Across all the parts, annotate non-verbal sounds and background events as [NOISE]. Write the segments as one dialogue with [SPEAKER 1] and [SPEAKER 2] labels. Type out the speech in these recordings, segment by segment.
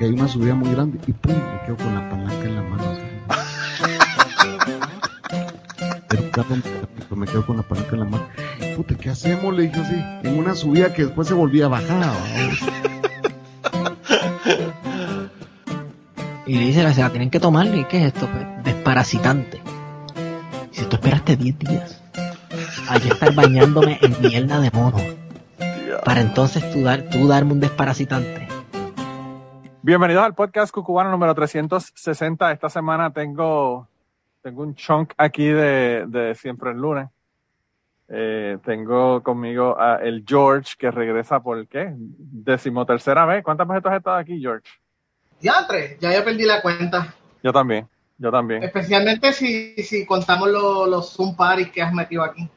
[SPEAKER 1] porque hay una subida muy grande y pum, me quedo con la palanca en la mano. Carro me- quedo con la palanca en la mano. Puta, ¿qué hacemos? Le dije así, en una subida que después se volvía a.
[SPEAKER 2] Y le dice, se la tienen que tomar. ¿Y qué es esto? Pues, desparasitante. Si tú esperaste 10 días a yo estar bañándome en mierda de mono, para entonces tú, dar, tú darme un desparasitante.
[SPEAKER 3] Bienvenidos al podcast Cucubano número 360. Esta semana tengo, tengo un chunk aquí de, de Siempre el lunes. Eh, tengo conmigo a el George que regresa por qué? Decimotercera vez. ¿Cuántas veces tú has estado aquí, George?
[SPEAKER 4] Diantre, ya yo perdí la cuenta.
[SPEAKER 3] Yo también, yo también.
[SPEAKER 4] Especialmente si, si contamos lo- los Zoom parties que has metido aquí.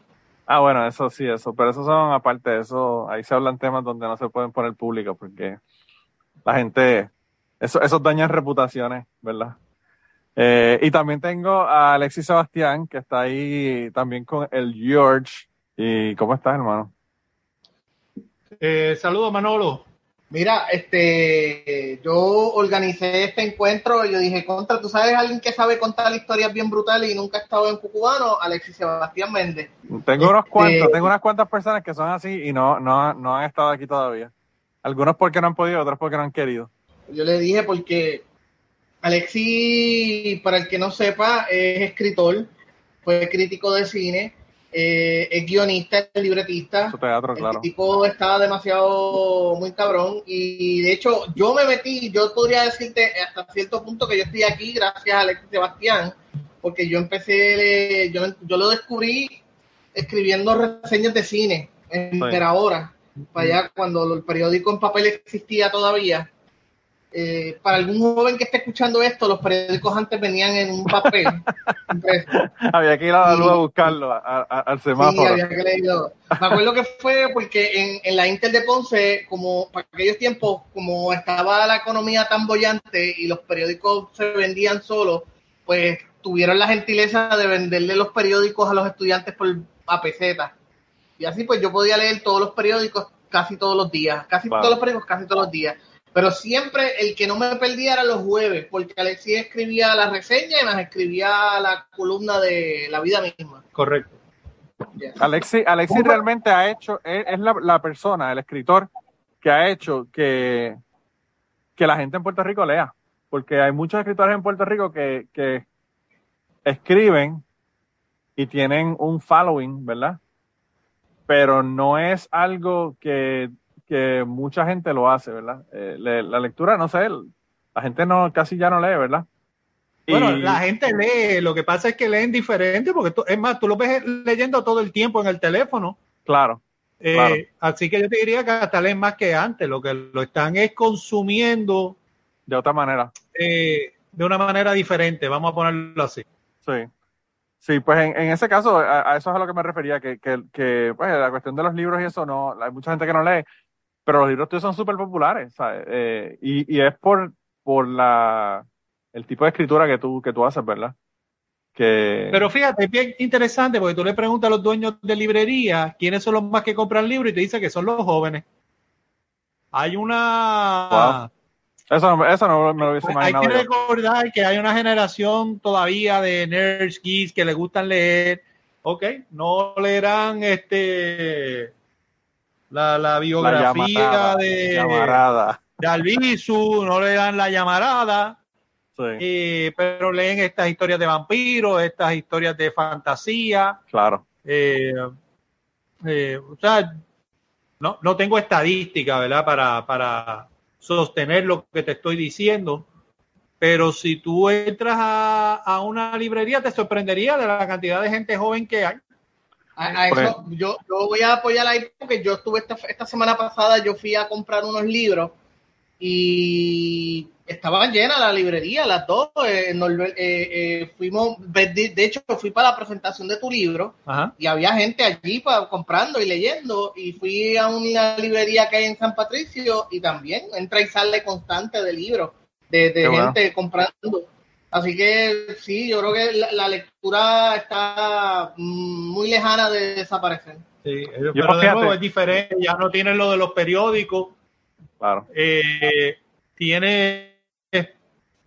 [SPEAKER 3] Ah, bueno, eso sí, eso. Pero eso son aparte de eso. Ahí se hablan temas donde no se pueden poner público porque la gente, eso, esos dañan reputaciones, ¿verdad? Eh, y también tengo a Alexis Sebastián, que está ahí también con el George. ¿Y cómo estás, hermano?
[SPEAKER 5] Eh, saludos, Manolo.
[SPEAKER 4] Mira, este, yo organicé este encuentro y yo dije, contra, ¿tú sabes alguien que sabe contar historias bien brutales y nunca ha estado en Cucubano? Alexis Sebastián Méndez.
[SPEAKER 3] Tengo unos
[SPEAKER 4] Este-
[SPEAKER 3] cuantos, tengo unas cuantas personas que son así y no, no, no han estado aquí todavía. Algunos porque no han podido, otros porque no han querido.
[SPEAKER 4] Yo le dije porque Alexis, para el que no sepa, es escritor, fue crítico de cine, eh, es guionista, es libretista.
[SPEAKER 3] Su teatro,
[SPEAKER 4] El
[SPEAKER 3] claro.
[SPEAKER 4] tipo está demasiado muy cabrón y de hecho yo me metí, yo podría decirte hasta cierto punto que yo estoy aquí gracias a Alexis Sebastián, porque yo empecé, yo, yo lo descubrí escribiendo reseñas de cine en
[SPEAKER 3] Sí.
[SPEAKER 4] Ahora, para allá cuando el periódico en papel existía todavía. Eh, para algún joven que esté escuchando esto, los periódicos antes venían en un papel. [LAUGHS]
[SPEAKER 3] Había que ir a la luz a buscarlo a- a- al
[SPEAKER 4] Sí,
[SPEAKER 3] semáforo.
[SPEAKER 4] había que leerlo. Me acuerdo que fue porque en, en la Intel de Ponce, como para aquellos tiempos, como estaba la economía tan bollante y los periódicos se vendían solos, pues tuvieron la gentileza de venderle los periódicos a los estudiantes por a pesetas. Y así pues yo podía leer todos los periódicos casi todos los días, casi
[SPEAKER 3] Wow.
[SPEAKER 4] todos los periódicos casi todos los días. Pero siempre el que no me perdía era los jueves, porque Alexis escribía la reseña y más escribía la columna de la vida misma.
[SPEAKER 5] Correcto.
[SPEAKER 4] Yeah.
[SPEAKER 3] Alexi, Alexi realmente ha hecho, es, es la, la persona, el escritor, que ha hecho que, que la gente en Puerto Rico lea. Porque hay muchos escritores en Puerto Rico que, que escriben y tienen un following, ¿verdad? Pero no es algo que, que mucha gente lo hace, ¿verdad? Eh, le- la lectura, no sé, la gente no casi ya no lee, ¿verdad?
[SPEAKER 5] Bueno,
[SPEAKER 3] Y-
[SPEAKER 5] la gente lee, lo que pasa es que leen diferente, porque tú- es más, tú lo ves leyendo todo el tiempo en el teléfono.
[SPEAKER 3] Claro,
[SPEAKER 5] Eh,
[SPEAKER 3] Claro.
[SPEAKER 5] Así que yo te diría que hasta leen más que antes, lo que lo están es consumiendo
[SPEAKER 3] de otra manera.
[SPEAKER 5] eh, de una manera diferente, vamos a ponerlo así.
[SPEAKER 3] Sí. Sí, pues en, en ese caso, a, a eso es a lo que me refería, que, que, que, pues, la cuestión de los libros y eso, no, hay mucha gente que no lee, pero los libros tuyos son súper populares, ¿sabes? Eh, y, y es por, por la, el tipo de escritura que tú, que tú haces, ¿verdad? Que,
[SPEAKER 5] Pero fíjate, es bien interesante porque tú le preguntas a los dueños de librería quiénes son los más que compran libros y te dicen que son los jóvenes. Hay una...
[SPEAKER 3] Wow. eso, no- eso no me lo hubiese
[SPEAKER 5] Pues hay
[SPEAKER 3] imaginado
[SPEAKER 5] que
[SPEAKER 3] yo.
[SPEAKER 5] recordar que hay una generación todavía de nerds, geeks que les gustan leer. Ok, no leerán este la, la biografía de,
[SPEAKER 3] llamarada.
[SPEAKER 5] de Albizu, no leerán la llamarada,
[SPEAKER 3] Sí,
[SPEAKER 5] eh, pero leen estas historias de vampiros, estas historias de fantasía.
[SPEAKER 3] claro.
[SPEAKER 5] eh, eh, o sea, no, no tengo estadística, ¿verdad? Para, para sostener lo que te estoy diciendo. Pero si tú entras a, a una librería, te sorprendería de la cantidad de gente joven que hay.
[SPEAKER 4] A, a
[SPEAKER 3] Pues-
[SPEAKER 4] eso, yo, yo voy a apoyar ahí porque yo estuve esta, esta semana pasada, yo fui a comprar unos libros y estaban llenas la librería, las dos. eh, Norbert- eh, eh, fuimos, de, hecho, fui para la presentación de tu libro
[SPEAKER 5] Ajá.
[SPEAKER 4] y había gente allí pa- comprando y leyendo. Y fui a una librería que hay en San Patricio y también entra y sale constante de libros, de, de
[SPEAKER 3] Qué bueno.
[SPEAKER 4] gente comprando. Así que sí, yo creo que la, la lectura está mm, muy lejana de desaparecer.
[SPEAKER 5] Sí,
[SPEAKER 3] Yo,
[SPEAKER 5] pero de nuevo es diferente, ya no tienen lo de los periódicos,
[SPEAKER 3] Claro.
[SPEAKER 5] Eh, tiene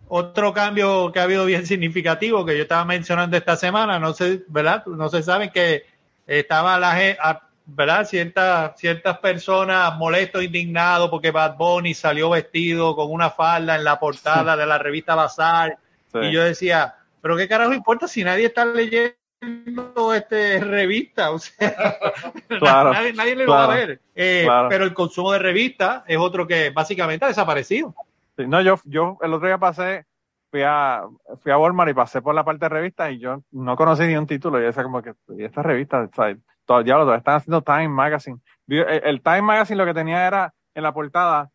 [SPEAKER 5] otro cambio que ha habido bien significativo que yo estaba mencionando esta semana, no sé, ¿verdad? No se sabe que estaba la gente, ¿verdad? Ciertas, ciertas personas molestos, indignados porque Bad Bunny salió vestido con una falda en la portada de la revista Bazar.
[SPEAKER 3] Sí.
[SPEAKER 5] Y yo decía, pero qué carajo importa si nadie está leyendo este revista, o sea, [LAUGHS]
[SPEAKER 3] Claro,
[SPEAKER 5] nadie, nadie le va a ver. Eh,
[SPEAKER 3] claro.
[SPEAKER 5] Pero el consumo de revistas es otro que básicamente ha desaparecido.
[SPEAKER 3] Sí, no, yo, yo el otro día pasé, fui a, fui a Walmart y pasé por la parte de revistas y yo no conocí ni un título. Y decía como que, y esta revista, o sea, todo, ya lo están haciendo Time Magazine. El, el Time Magazine lo que tenía era en la portada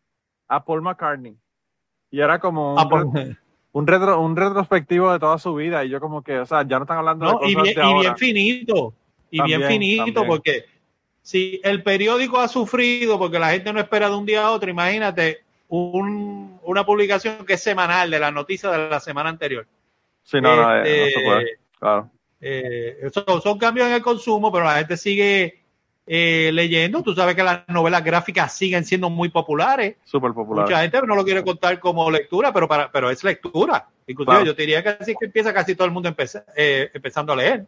[SPEAKER 3] a Paul McCartney. Y era como un, un, retro, un retrospectivo de toda su vida. Y yo como que, o sea, ya no están hablando de
[SPEAKER 5] No,
[SPEAKER 3] cosas
[SPEAKER 5] y, bien,
[SPEAKER 3] de
[SPEAKER 5] y
[SPEAKER 3] ahora.
[SPEAKER 5] bien finito, y bien
[SPEAKER 3] También,
[SPEAKER 5] finito,
[SPEAKER 3] también.
[SPEAKER 5] porque si el periódico ha sufrido porque la gente no espera de un día a otro, imagínate un- una publicación que es semanal de las noticias de la semana anterior.
[SPEAKER 3] Sí, no, no, eh, no
[SPEAKER 5] Este,
[SPEAKER 3] se puede. Claro.
[SPEAKER 5] eh, eso- son cambios en el consumo, pero la gente sigue eh, leyendo. Tú sabes que las novelas gráficas siguen siendo muy populares.
[SPEAKER 3] Súper popular.
[SPEAKER 5] Mucha gente no lo quiere contar como lectura, pero para pero es lectura. Inclusive yo te diría que así que empieza casi todo el mundo empeza- eh, empezando a leer.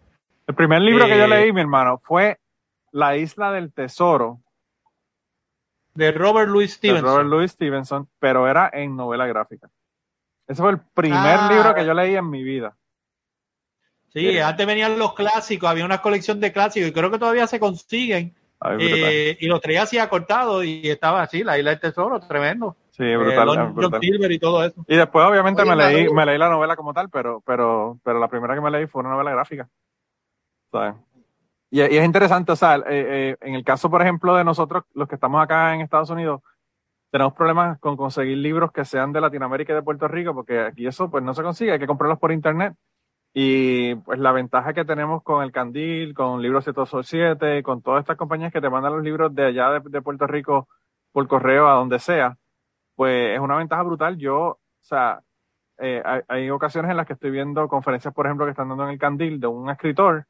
[SPEAKER 3] El primer libro que yo
[SPEAKER 5] Eh,
[SPEAKER 3] leí, mi hermano, fue La Isla del Tesoro
[SPEAKER 5] De Robert Louis
[SPEAKER 3] de
[SPEAKER 5] Stevenson.
[SPEAKER 3] Robert Louis Stevenson, pero era en novela gráfica. Ese fue el primer
[SPEAKER 5] Ah.
[SPEAKER 3] libro que yo leí en mi vida.
[SPEAKER 5] Sí, antes venían los clásicos, había una colección de clásicos y creo que todavía se consiguen.
[SPEAKER 3] Ay,
[SPEAKER 5] eh, y los traía así acortados y estaba así, la isla del tesoro, tremendo.
[SPEAKER 3] sí,
[SPEAKER 5] Eh,
[SPEAKER 3] brutal,
[SPEAKER 5] Don- John
[SPEAKER 3] brutal.
[SPEAKER 5] Silver y todo eso.
[SPEAKER 3] Y después, obviamente,
[SPEAKER 4] Oye,
[SPEAKER 3] me leí, me leí la novela como tal, pero, pero, pero la primera que me leí fue una novela gráfica. ¿Sabes? Y, y es interesante, o sea, eh, eh, en el caso, por ejemplo, de nosotros, los que estamos acá en Estados Unidos, tenemos problemas con conseguir libros que sean de Latinoamérica y de Puerto Rico, porque aquí eso pues no se consigue, hay que comprarlos por internet. Y pues la ventaja que tenemos con el Candil, con Libros 787, con todas estas compañías que te mandan los libros de allá de, de Puerto Rico por correo a donde sea, pues es una ventaja brutal. Yo, o sea, eh, hay, hay ocasiones en las que estoy viendo conferencias, por ejemplo, que están dando en el Candil de un escritor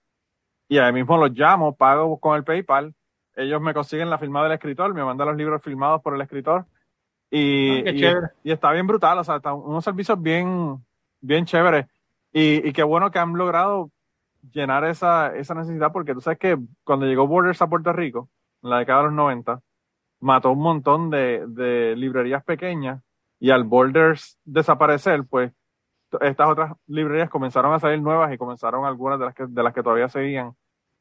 [SPEAKER 3] y ahí mismo los llamo, pago con el PayPal, ellos me consiguen la firma del escritor, me mandan los libros firmados por el escritor y,
[SPEAKER 5] Ah,
[SPEAKER 3] y- está bien brutal, o sea, están unos servicios bien, bien chéveres y, y qué bueno que han logrado llenar esa, esa necesidad porque tú sabes que cuando llegó Borders a Puerto Rico, en la década de los 90, mató un montón de, de librerías pequeñas y al Borders desaparecer, pues estas otras librerías comenzaron a salir nuevas y comenzaron algunas de las que, de las que todavía seguían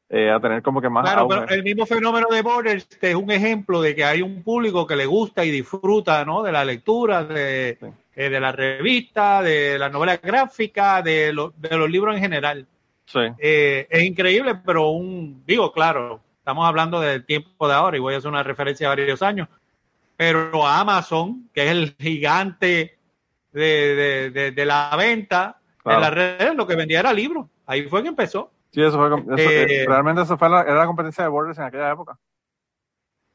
[SPEAKER 3] eh, a tener como que más
[SPEAKER 5] Claro,
[SPEAKER 3] auge.
[SPEAKER 5] pero el mismo fenómeno de Borders es un ejemplo de que hay un público que le gusta y disfruta ¿no? de la lectura, de,
[SPEAKER 3] Sí.
[SPEAKER 5] Eh, de la revista, de la novela gráfica, de, lo- de los libros en general.
[SPEAKER 3] Sí,
[SPEAKER 5] Eh, es increíble, pero un, digo, claro, estamos hablando del tiempo de ahora y voy a hacer una referencia a varios años, pero Amazon, que es el gigante de, de- de- de la venta
[SPEAKER 3] Claro.
[SPEAKER 5] en las redes, lo que vendía era libros. Ahí fue que empezó.
[SPEAKER 3] sí, eso fue, eso-
[SPEAKER 5] Eh,
[SPEAKER 3] eh, realmente eso fue la, era la competencia de Borders en aquella época.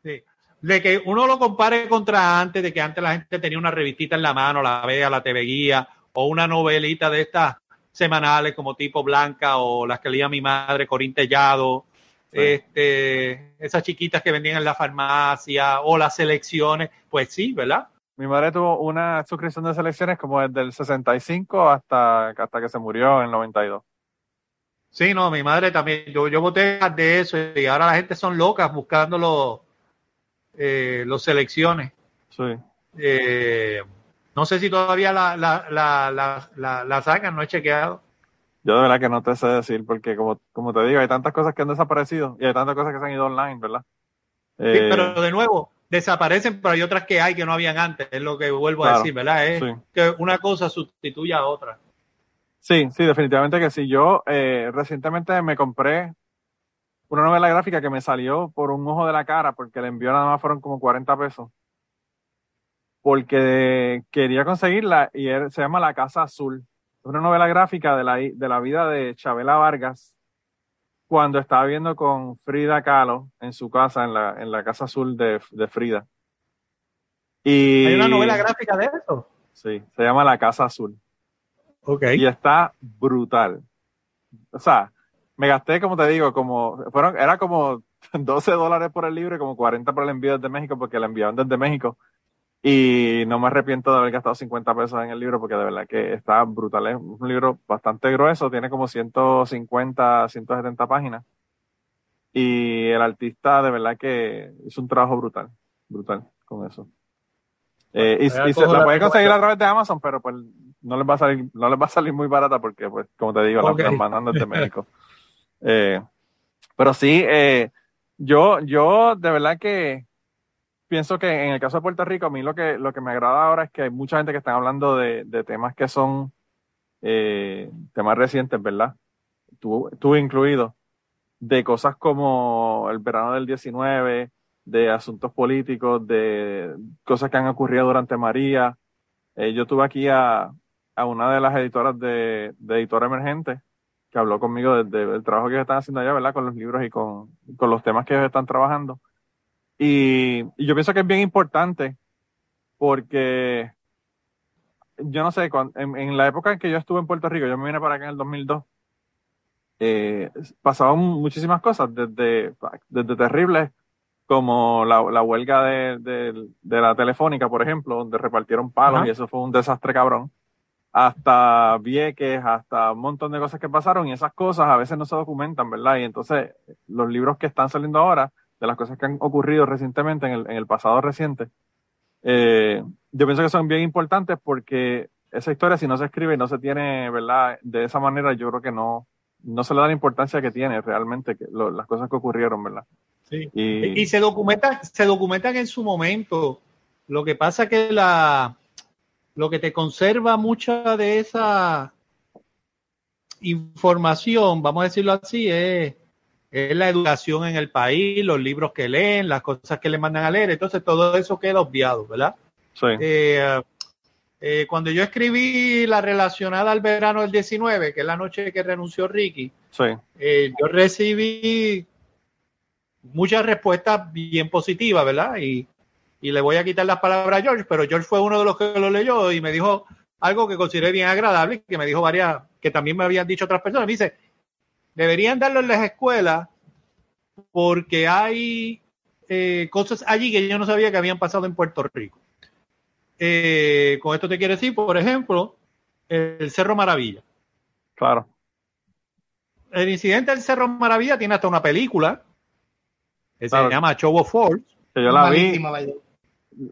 [SPEAKER 5] Sí. De que uno lo compare contra antes, de que antes la gente tenía una revistita en la mano, la vea, la TV Guía, o una novelita de estas semanales como tipo Blanca o las que leía mi madre, Corín Tellado,
[SPEAKER 3] Sí.
[SPEAKER 5] este, esas chiquitas que vendían en la farmacia, o las selecciones, pues sí, ¿verdad?
[SPEAKER 3] Mi madre tuvo una suscripción de selecciones como desde el 65 hasta, hasta que se murió en el 92.
[SPEAKER 5] Sí, no, mi madre también, yo, yo voté de eso y ahora la gente son locas buscando los, eh, los selecciones.
[SPEAKER 3] Sí.
[SPEAKER 5] Eh, no sé si todavía la, la, la, la, la, la sacan, no he chequeado.
[SPEAKER 3] Yo de verdad que no te sé decir porque como, como te digo, hay tantas cosas que han desaparecido y hay tantas cosas que se han ido online, ¿verdad?
[SPEAKER 5] Sí,
[SPEAKER 3] Eh,
[SPEAKER 5] pero de nuevo, desaparecen, pero hay otras que hay que no habían antes, es lo que vuelvo a decir, ¿verdad? Es
[SPEAKER 3] sí.
[SPEAKER 5] que una cosa sustituye a otra.
[SPEAKER 3] Sí, sí, definitivamente que sí. Yo eh, recientemente me compré una novela gráfica que me salió por un ojo de la cara porque el envío nada más fueron como 40 pesos. Porque quería conseguirla y se llama La Casa Azul. Es una novela gráfica de la, de la vida de Chabela Vargas cuando estaba viviendo con Frida Kahlo en su casa, en la, en la Casa Azul de, de Frida. Y,
[SPEAKER 5] Hay una novela gráfica de eso.
[SPEAKER 3] Sí, se llama La Casa Azul
[SPEAKER 5] Ok.
[SPEAKER 3] y está brutal. O sea, me gasté, como te digo, como, fueron, era como [LAUGHS] 12 dólares por el libro y como 40 por el envío desde México, porque la enviaban desde México. Y no me arrepiento de haber gastado 50 pesos en el libro porque de verdad que está brutal. Es un libro bastante grueso, tiene como 150, 170 páginas. Y el artista de verdad que hizo un trabajo brutal, brutal con eso. Eh, y, y se la puede conseguir a través de Amazon, pero pues no les va a salir, no les va a salir muy barata porque, pues, como te digo, la están mandando desde México. [LAUGHS] Eh, pero sí, eh, yo, yo de verdad que pienso que en el caso de Puerto Rico, a mí lo que, lo que me agrada ahora es que hay mucha gente que están hablando de, temas que son eh, temas recientes, ¿verdad? Tú, tú incluido, de cosas como el verano del 19, de asuntos políticos, de cosas que han ocurrido durante María. Eh, yo tuve aquí a, a una de las editoras de Editora Emergente, que habló conmigo desde el trabajo que ellos están haciendo allá, ¿verdad? Con los libros y con, con los temas que ellos están trabajando. Y, y yo pienso que es bien importante porque yo no sé, en, en la época en que yo estuve en Puerto Rico, yo me vine para acá en el 2002, eh, pasaban muchísimas cosas, desde, desde terribles como la, la huelga de, de- de la telefónica, por ejemplo, donde repartieron palos
[SPEAKER 5] Ajá.
[SPEAKER 3] y eso fue un desastre cabrón, hasta Vieques, hasta un montón de cosas que pasaron y esas cosas a veces no se documentan, ¿verdad? Y entonces los libros que están saliendo ahora, de las cosas que han ocurrido recientemente, en el, en el pasado reciente, eh, yo pienso que son bien importantes porque esa historia, si no se escribe y no se tiene, ¿verdad? De esa manera, yo creo que no, no se le da la importancia que tiene realmente que lo- las cosas que ocurrieron, ¿verdad?
[SPEAKER 5] Sí.
[SPEAKER 3] Y,
[SPEAKER 5] Y se documentan, se documentan en su momento. Lo que pasa que la lo que te conserva mucha de esa información, vamos a decirlo así, es, es la educación en el país, los libros que leen, las cosas que le mandan a leer. Entonces todo eso queda obviado, ¿verdad?
[SPEAKER 3] sí,
[SPEAKER 5] Eh, eh, cuando yo escribí la relacionada al verano del 19, que es la noche que renunció Ricky,
[SPEAKER 3] sí,
[SPEAKER 5] eh, yo recibí muchas respuestas bien positivas, ¿verdad? Y, y le voy a quitar las palabras a George, pero George fue uno de los que lo leyó y me dijo algo que consideré bien agradable, que me dijo varias, que también me habían dicho otras personas. Me dice, deberían darlo en las escuelas porque hay eh, cosas allí que yo no sabía que habían pasado en Puerto Rico. Eh, con esto te quiero decir, por ejemplo, el Cerro Maravilla.
[SPEAKER 3] claro.
[SPEAKER 5] El incidente del Cerro Maravilla tiene hasta una película que
[SPEAKER 3] Claro.
[SPEAKER 5] se llama Show of Force.
[SPEAKER 3] Que yo la vi,
[SPEAKER 4] Malísima.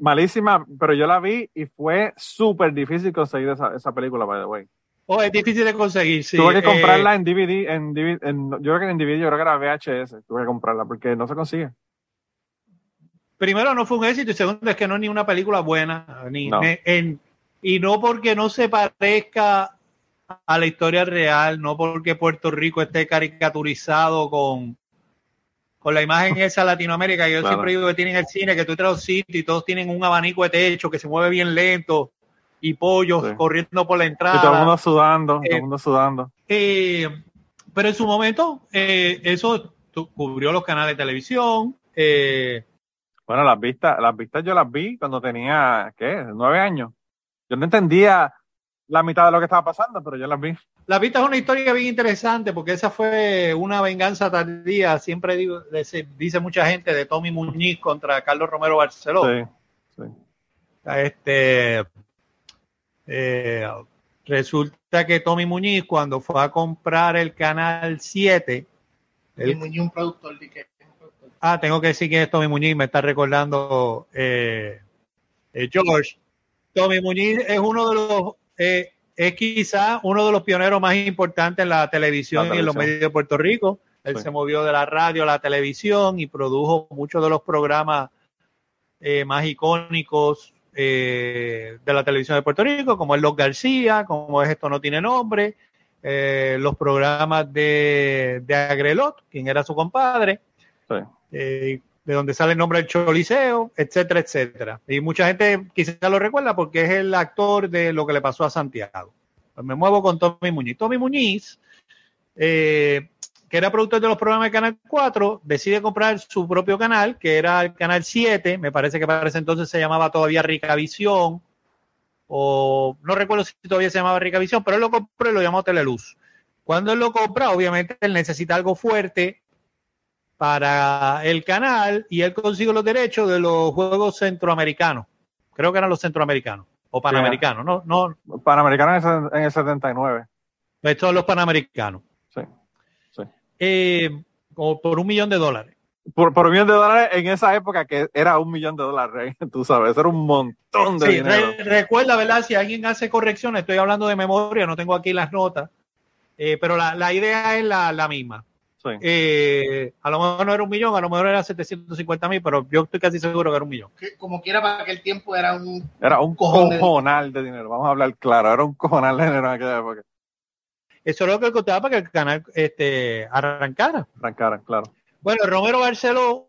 [SPEAKER 3] Malísima, pero yo la vi y fue súper difícil conseguir esa, esa película, by the way.
[SPEAKER 5] Oh, es difícil de conseguir, sí.
[SPEAKER 3] Tuve que
[SPEAKER 5] Eh,
[SPEAKER 3] comprarla en DVD, en DVD, en- yo creo que en DVD, yo creo que era VHS, tuve que comprarla porque no se consigue.
[SPEAKER 5] primero, no fue un éxito y segundo, es que no es ni una película buena. Ni,
[SPEAKER 3] No.
[SPEAKER 5] en- y no porque no se parezca a la historia real, no porque Puerto Rico esté caricaturizado con, con la imagen esa de Latinoamérica. Yo
[SPEAKER 3] Claro.
[SPEAKER 5] siempre digo que tienen el cine, que tú entras a un sitio y todos tienen un abanico de techo que se mueve bien lento y pollos
[SPEAKER 3] Sí.
[SPEAKER 5] corriendo por la entrada.
[SPEAKER 3] Y todo el mundo sudando, todo
[SPEAKER 5] Eh,
[SPEAKER 3] el mundo sudando.
[SPEAKER 5] Eh, pero en su momento, eh, eso cubrió los canales de televisión. eh,
[SPEAKER 3] Bueno, las vistas, las vistas yo las vi cuando tenía, ¿qué? Nueve años. Yo no entendía la mitad de lo que estaba pasando, pero yo las vi.
[SPEAKER 5] la vista es una historia bien interesante porque esa fue una venganza tardía, siempre digo, dice, dice mucha gente, de Tommy Muñiz contra Carlos Romero Barceló.
[SPEAKER 3] Sí, sí.
[SPEAKER 5] Este, eh, resulta que Tommy Muñiz, cuando fue a comprar el canal 7,
[SPEAKER 4] Y
[SPEAKER 5] él
[SPEAKER 4] Muñoz, un productor, que- un productor.
[SPEAKER 5] Ah, tengo que decir que es Tommy Muñiz, me está recordando eh, eh, George. Tommy Muñiz es uno de los, eh, es quizá uno de los pioneros más importantes en la televisión
[SPEAKER 3] La
[SPEAKER 5] y en los medios de Puerto Rico. Él
[SPEAKER 3] Sí.
[SPEAKER 5] se movió de la radio a la televisión y produjo muchos de los programas eh, más icónicos eh, de la televisión de Puerto Rico, como es Los García, como es Esto No Tiene Nombre, eh, los programas de, de Agrelot, quien era su compadre,
[SPEAKER 3] Sí.
[SPEAKER 5] De donde sale el nombre del Choliseo, etcétera, etcétera. Y mucha gente quizás lo recuerda porque es el actor de lo que le pasó a Santiago. Pues me muevo con Tommy Muñiz. Tommy Muñiz, eh, que era productor de los programas de Canal 4, decide comprar su propio canal, que era el Canal 7, me parece que para ese entonces se llamaba todavía Ricavisión, o no recuerdo si todavía se llamaba Ricavisión, pero él lo compró y lo llamó Teleluz. Cuando él lo compra, obviamente él necesita algo fuerte para el canal y él consigue los derechos de los Juegos Centroamericanos, creo que eran los centroamericanos o panamericanos, no, no,
[SPEAKER 3] Panamericanos en el, en el 79.
[SPEAKER 5] estos son los panamericanos.
[SPEAKER 3] Sí. sí.
[SPEAKER 5] Eh, por un millón de dólares.
[SPEAKER 3] Por, por un millón de dólares en esa época que era un millón de dólares, [LAUGHS] tú sabes, eso era un montón de
[SPEAKER 5] Sí,
[SPEAKER 3] dinero.
[SPEAKER 5] re- recuerda, ¿verdad? Si alguien hace correcciones, estoy hablando de memoria, no tengo aquí las notas, eh, pero la, la idea es la, la misma.
[SPEAKER 3] Sí.
[SPEAKER 5] Eh, a lo mejor no era un millón, a lo mejor era 750 mil, pero yo estoy casi seguro que era un millón.
[SPEAKER 4] Como quiera para aquel tiempo era un
[SPEAKER 3] Era un
[SPEAKER 4] Cojón de-
[SPEAKER 3] cojonal de dinero, vamos a hablar claro, era un cojonal de dinero en aquella época.
[SPEAKER 5] Eso es lo que contaba para que el canal este, arrancara.
[SPEAKER 3] Arrancaran, claro.
[SPEAKER 5] Bueno, Romero Barceló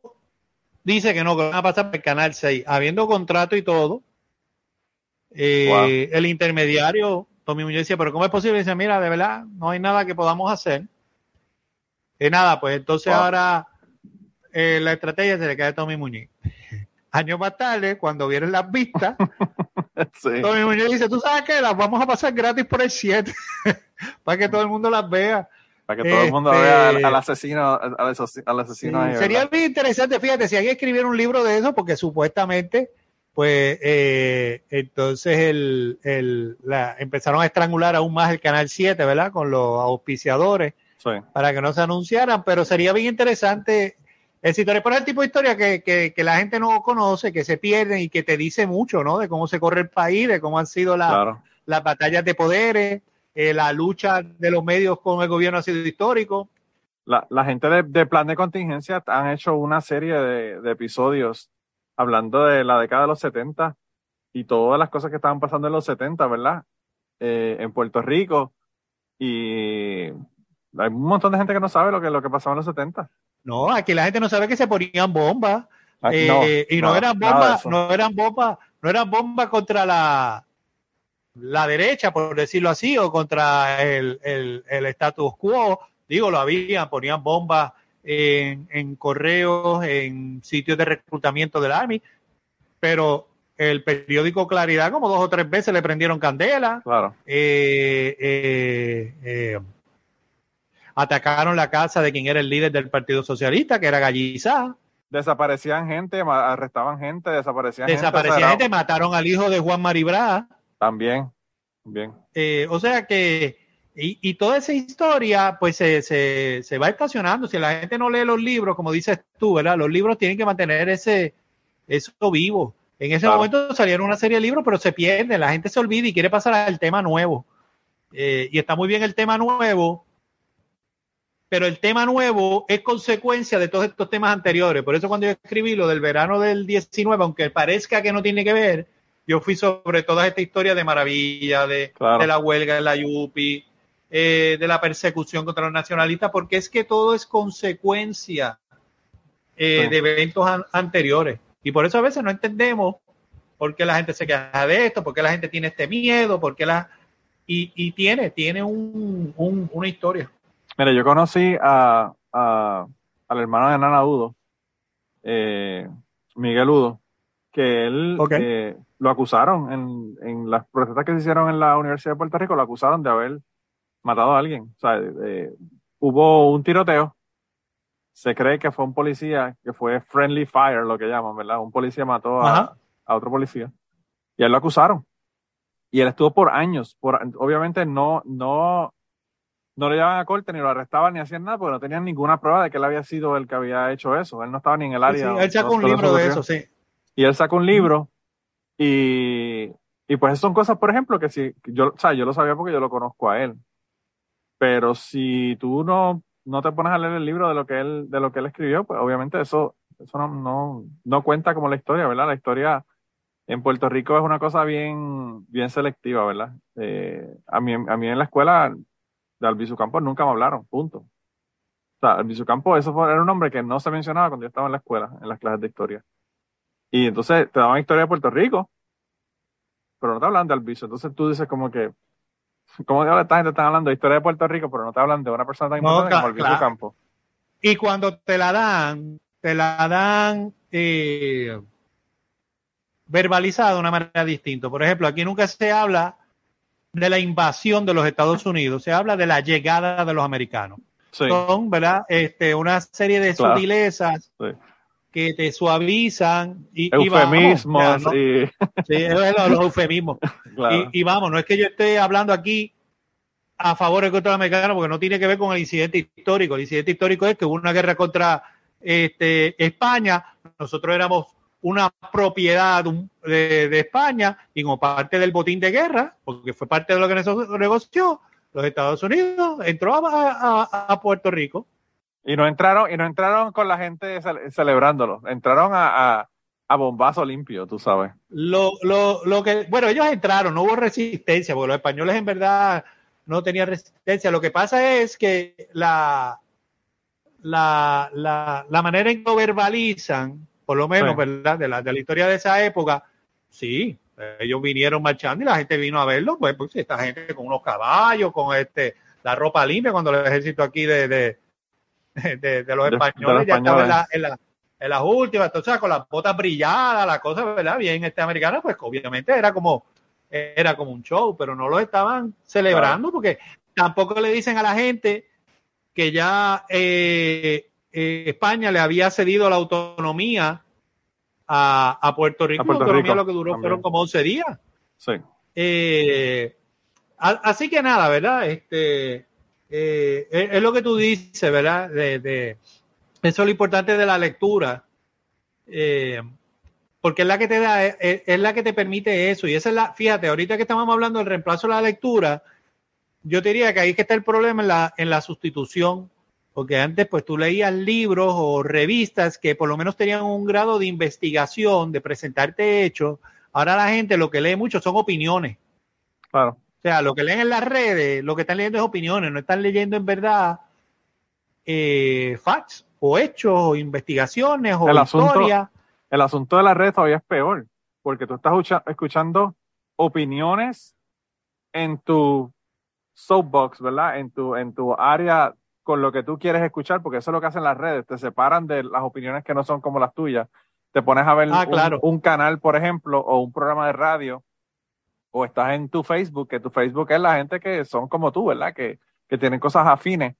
[SPEAKER 5] dice que no, que van a pasar por el canal 6, habiendo contrato y todo. Eh, El intermediario, Tommy Muñoz decía, pero ¿cómo es posible? Dice, mira, de verdad, no hay nada que podamos hacer. Y nada, pues entonces
[SPEAKER 3] Wow.
[SPEAKER 5] ahora eh, la estrategia se le cae a Tommy Muñoz. [LAUGHS] Años más tarde, cuando vieron las vistas, [LAUGHS]
[SPEAKER 3] Sí.
[SPEAKER 5] Tommy Muñoz dice, tú sabes que las vamos a pasar gratis por el 7, [LAUGHS] para que todo el mundo las vea.
[SPEAKER 3] Para que todo el mundo
[SPEAKER 5] Este-
[SPEAKER 3] vea al, al asesino, al, asesino ahí,
[SPEAKER 5] Sería bien interesante, fíjate, si alguien escribiera un libro de eso, porque supuestamente, pues, eh, entonces el, el, la, empezaron a estrangular aún más el Canal 7, ¿verdad? Con los auspiciadores,
[SPEAKER 3] Sí.
[SPEAKER 5] para que no se anunciaran, pero sería bien interesante esa historia, por el tipo de historia que, que, que la gente no conoce, que se pierden y que te dice mucho, ¿no? De cómo se corre el país, de cómo han sido la-
[SPEAKER 3] Claro.
[SPEAKER 5] las batallas de poderes, eh, la lucha de los medios con el gobierno ha sido histórico.
[SPEAKER 3] La, la gente de, de Plan de Contingencia han hecho una serie de, de episodios hablando de la década de los 70 y todas las cosas que estaban pasando en los 70, ¿verdad? Eh, en Puerto Rico. Y hay un montón de gente que no sabe lo que, lo que pasaba en los 70.
[SPEAKER 5] No, aquí la gente no sabe que se ponían bombas.
[SPEAKER 3] Aquí
[SPEAKER 5] eh, y no, eran bombas, no eran bombas, no eran bombas contra la la derecha, por decirlo así, o contra el, el, el status quo. Digo, lo habían, ponían bombas en, en correos, en sitios de reclutamiento del Army, pero el periódico Claridad como dos o tres veces le prendieron candela.
[SPEAKER 3] Claro.
[SPEAKER 5] eh, eh, eh, atacaron la casa de quien era el líder del Partido Socialista, que era Gallizá.
[SPEAKER 3] Desaparecían gente, arrestaban gente, desaparecían gente.
[SPEAKER 5] Desaparecía
[SPEAKER 3] era-
[SPEAKER 5] gente, mataron al hijo de Juan Maribra.
[SPEAKER 3] También, bien.
[SPEAKER 5] Eh, o sea que, y, y toda esa historia, pues se, se, se va estacionando. Si la gente no lee los libros, como dices tú, ¿verdad? Los libros tienen que mantener ese, eso vivo. En ese
[SPEAKER 3] Claro.
[SPEAKER 5] momento salieron una serie de libros, pero se pierden, la gente se olvida y quiere pasar al tema nuevo. Eh, y está muy bien el tema nuevo, pero el tema nuevo es consecuencia de todos estos temas anteriores. Por eso cuando yo escribí lo del verano del 19, aunque parezca que no tiene que ver, yo fui sobre toda esta historia de maravilla, de,
[SPEAKER 3] Claro.
[SPEAKER 5] de la huelga en la Yupi, eh, de la persecución contra los nacionalistas, porque es que todo es consecuencia eh,
[SPEAKER 3] Sí.
[SPEAKER 5] de eventos an- anteriores. Y por eso a veces no entendemos por qué la gente se queja de esto, por qué la gente tiene este miedo, por qué la... Y, y tiene, tiene un, un- una historia.
[SPEAKER 3] Mira, yo conocí a, a- al hermano de Nana Udo, eh, Miguel Udo, que él eh, lo acusaron en, en las protestas que se hicieron en la Universidad de Puerto Rico, lo acusaron de haber matado a alguien. O sea, eh, hubo un tiroteo. Se cree que fue un policía, que fue friendly fire, lo que llaman, ¿verdad? Un policía mató a, otro policía. Y a él lo acusaron. Y él estuvo por años, por, obviamente no, no, no lo llevaban a corte, ni lo arrestaban, ni hacían nada, porque no tenían ninguna prueba de que él había sido el que había hecho eso. Él no estaba ni en el
[SPEAKER 5] Sí,
[SPEAKER 3] área.
[SPEAKER 5] sí, él sacó un libro de eso, sí.
[SPEAKER 3] Y él sacó un libro y, y pues son cosas, por ejemplo, que si yo, o sea, yo lo sabía porque yo lo conozco a él. Pero si tú no, no te pones a leer el libro de lo que él, de lo que él escribió, pues obviamente eso, eso no, no, no cuenta como la historia, ¿verdad? La historia en Puerto Rico es una cosa bien, bien selectiva, ¿verdad? Eh, a mí, a mí en la escuela de Albizu Campos nunca me hablaron, punto. O sea, Albizu Campos, eso fue- era un nombre que no se mencionaba cuando yo estaba en la escuela, en las clases de historia. Y entonces te daban historia de Puerto Rico, pero no te hablan de Albizu. Entonces tú dices como que, ¿cómo diablos esta gente está hablando de historia de Puerto Rico, pero no te hablan de una persona tan
[SPEAKER 5] No,
[SPEAKER 3] importante como Albizu
[SPEAKER 5] claro.
[SPEAKER 3] Campos?
[SPEAKER 5] Y cuando te la dan, te la dan eh, verbalizada de una manera distinta. Por ejemplo, aquí nunca se habla de la invasión de los Estados Unidos, se habla de la llegada de los americanos.
[SPEAKER 3] Sí,
[SPEAKER 5] Son, ¿verdad? Este, una serie de
[SPEAKER 3] Claro.
[SPEAKER 5] sutilezas
[SPEAKER 3] Sí.
[SPEAKER 5] que te suavizan y,
[SPEAKER 3] eufemismos
[SPEAKER 5] y vamos, ¿no?
[SPEAKER 3] y,
[SPEAKER 5] Sí, es los, los eufemismos. [LAUGHS]
[SPEAKER 3] claro.
[SPEAKER 5] Y, y vamos, no es que yo esté hablando aquí a favor o contra americano, porque no tiene que ver con el incidente histórico. El incidente histórico es que hubo una guerra contra este, España, nosotros éramos una propiedad de, de España y como parte del botín de guerra, porque fue parte de lo que negoció- los Estados Unidos entró a, a- a Puerto Rico.
[SPEAKER 3] Y no entraron, y no entraron con la gente cele- celebrándolo, entraron a, a, a bombazo limpio, tú sabes.
[SPEAKER 5] Lo, lo, lo que, bueno, ellos entraron, no hubo resistencia, porque los españoles en verdad no tenían resistencia. Lo que pasa es que la, la, la, la manera en que lo verbalizan, por lo menos,
[SPEAKER 3] Sí.
[SPEAKER 5] ¿verdad? De la, de la historia de esa época, sí, ellos vinieron marchando y la gente vino a verlo, pues, pues esta gente con unos caballos, con este, la ropa limpia, cuando el ejército aquí de, de, [LAUGHS] de, de los españoles ya estaba en, la, en, la, en las últimas, entonces con las botas brilladas, la cosa, ¿verdad? Bien este americano, pues obviamente era como, era como un show, pero no lo estaban celebrando porque tampoco le dicen a la gente que ya eh, eh, España le había cedido la autonomía a, a Puerto Rico.
[SPEAKER 3] A Puerto
[SPEAKER 5] la autonomía
[SPEAKER 3] Rico,
[SPEAKER 5] lo que duró
[SPEAKER 3] también.
[SPEAKER 5] fueron como 11 días.
[SPEAKER 3] Sí.
[SPEAKER 5] Eh, a- así que nada, ¿verdad? Este, eh, es, es lo que tú dices, ¿verdad? De, de- eso es lo importante de la lectura. porque es la que te da, es, es la que te permite eso. Y esa es la, fíjate, ahorita que estamos hablando del reemplazo de la lectura, yo te diría que ahí es que está el problema en la, en la sustitución. Porque antes, pues tú leías libros o revistas que por lo menos tenían un grado de investigación, de presentarte hechos. Ahora la gente lo que lee mucho son opiniones.
[SPEAKER 3] Claro.
[SPEAKER 5] O sea, lo que leen en las redes, lo que están leyendo es opiniones, no están leyendo en verdad eh, facts o hechos o investigaciones o
[SPEAKER 3] El asunto-
[SPEAKER 5] historias.
[SPEAKER 3] El asunto de la red todavía es peor, porque tú estás escucha- escuchando opiniones en tu soapbox, ¿verdad? En tu, en tu área con lo que tú quieres escuchar, porque eso es lo que hacen las redes, te separan de las opiniones que no son como las tuyas. Te pones a ver
[SPEAKER 5] Ah,
[SPEAKER 3] un-
[SPEAKER 5] claro.
[SPEAKER 3] un, canal, por ejemplo, o un programa de radio, o estás en tu Facebook, que tu Facebook es la gente que son como tú, ¿verdad? Que, que tienen cosas afines.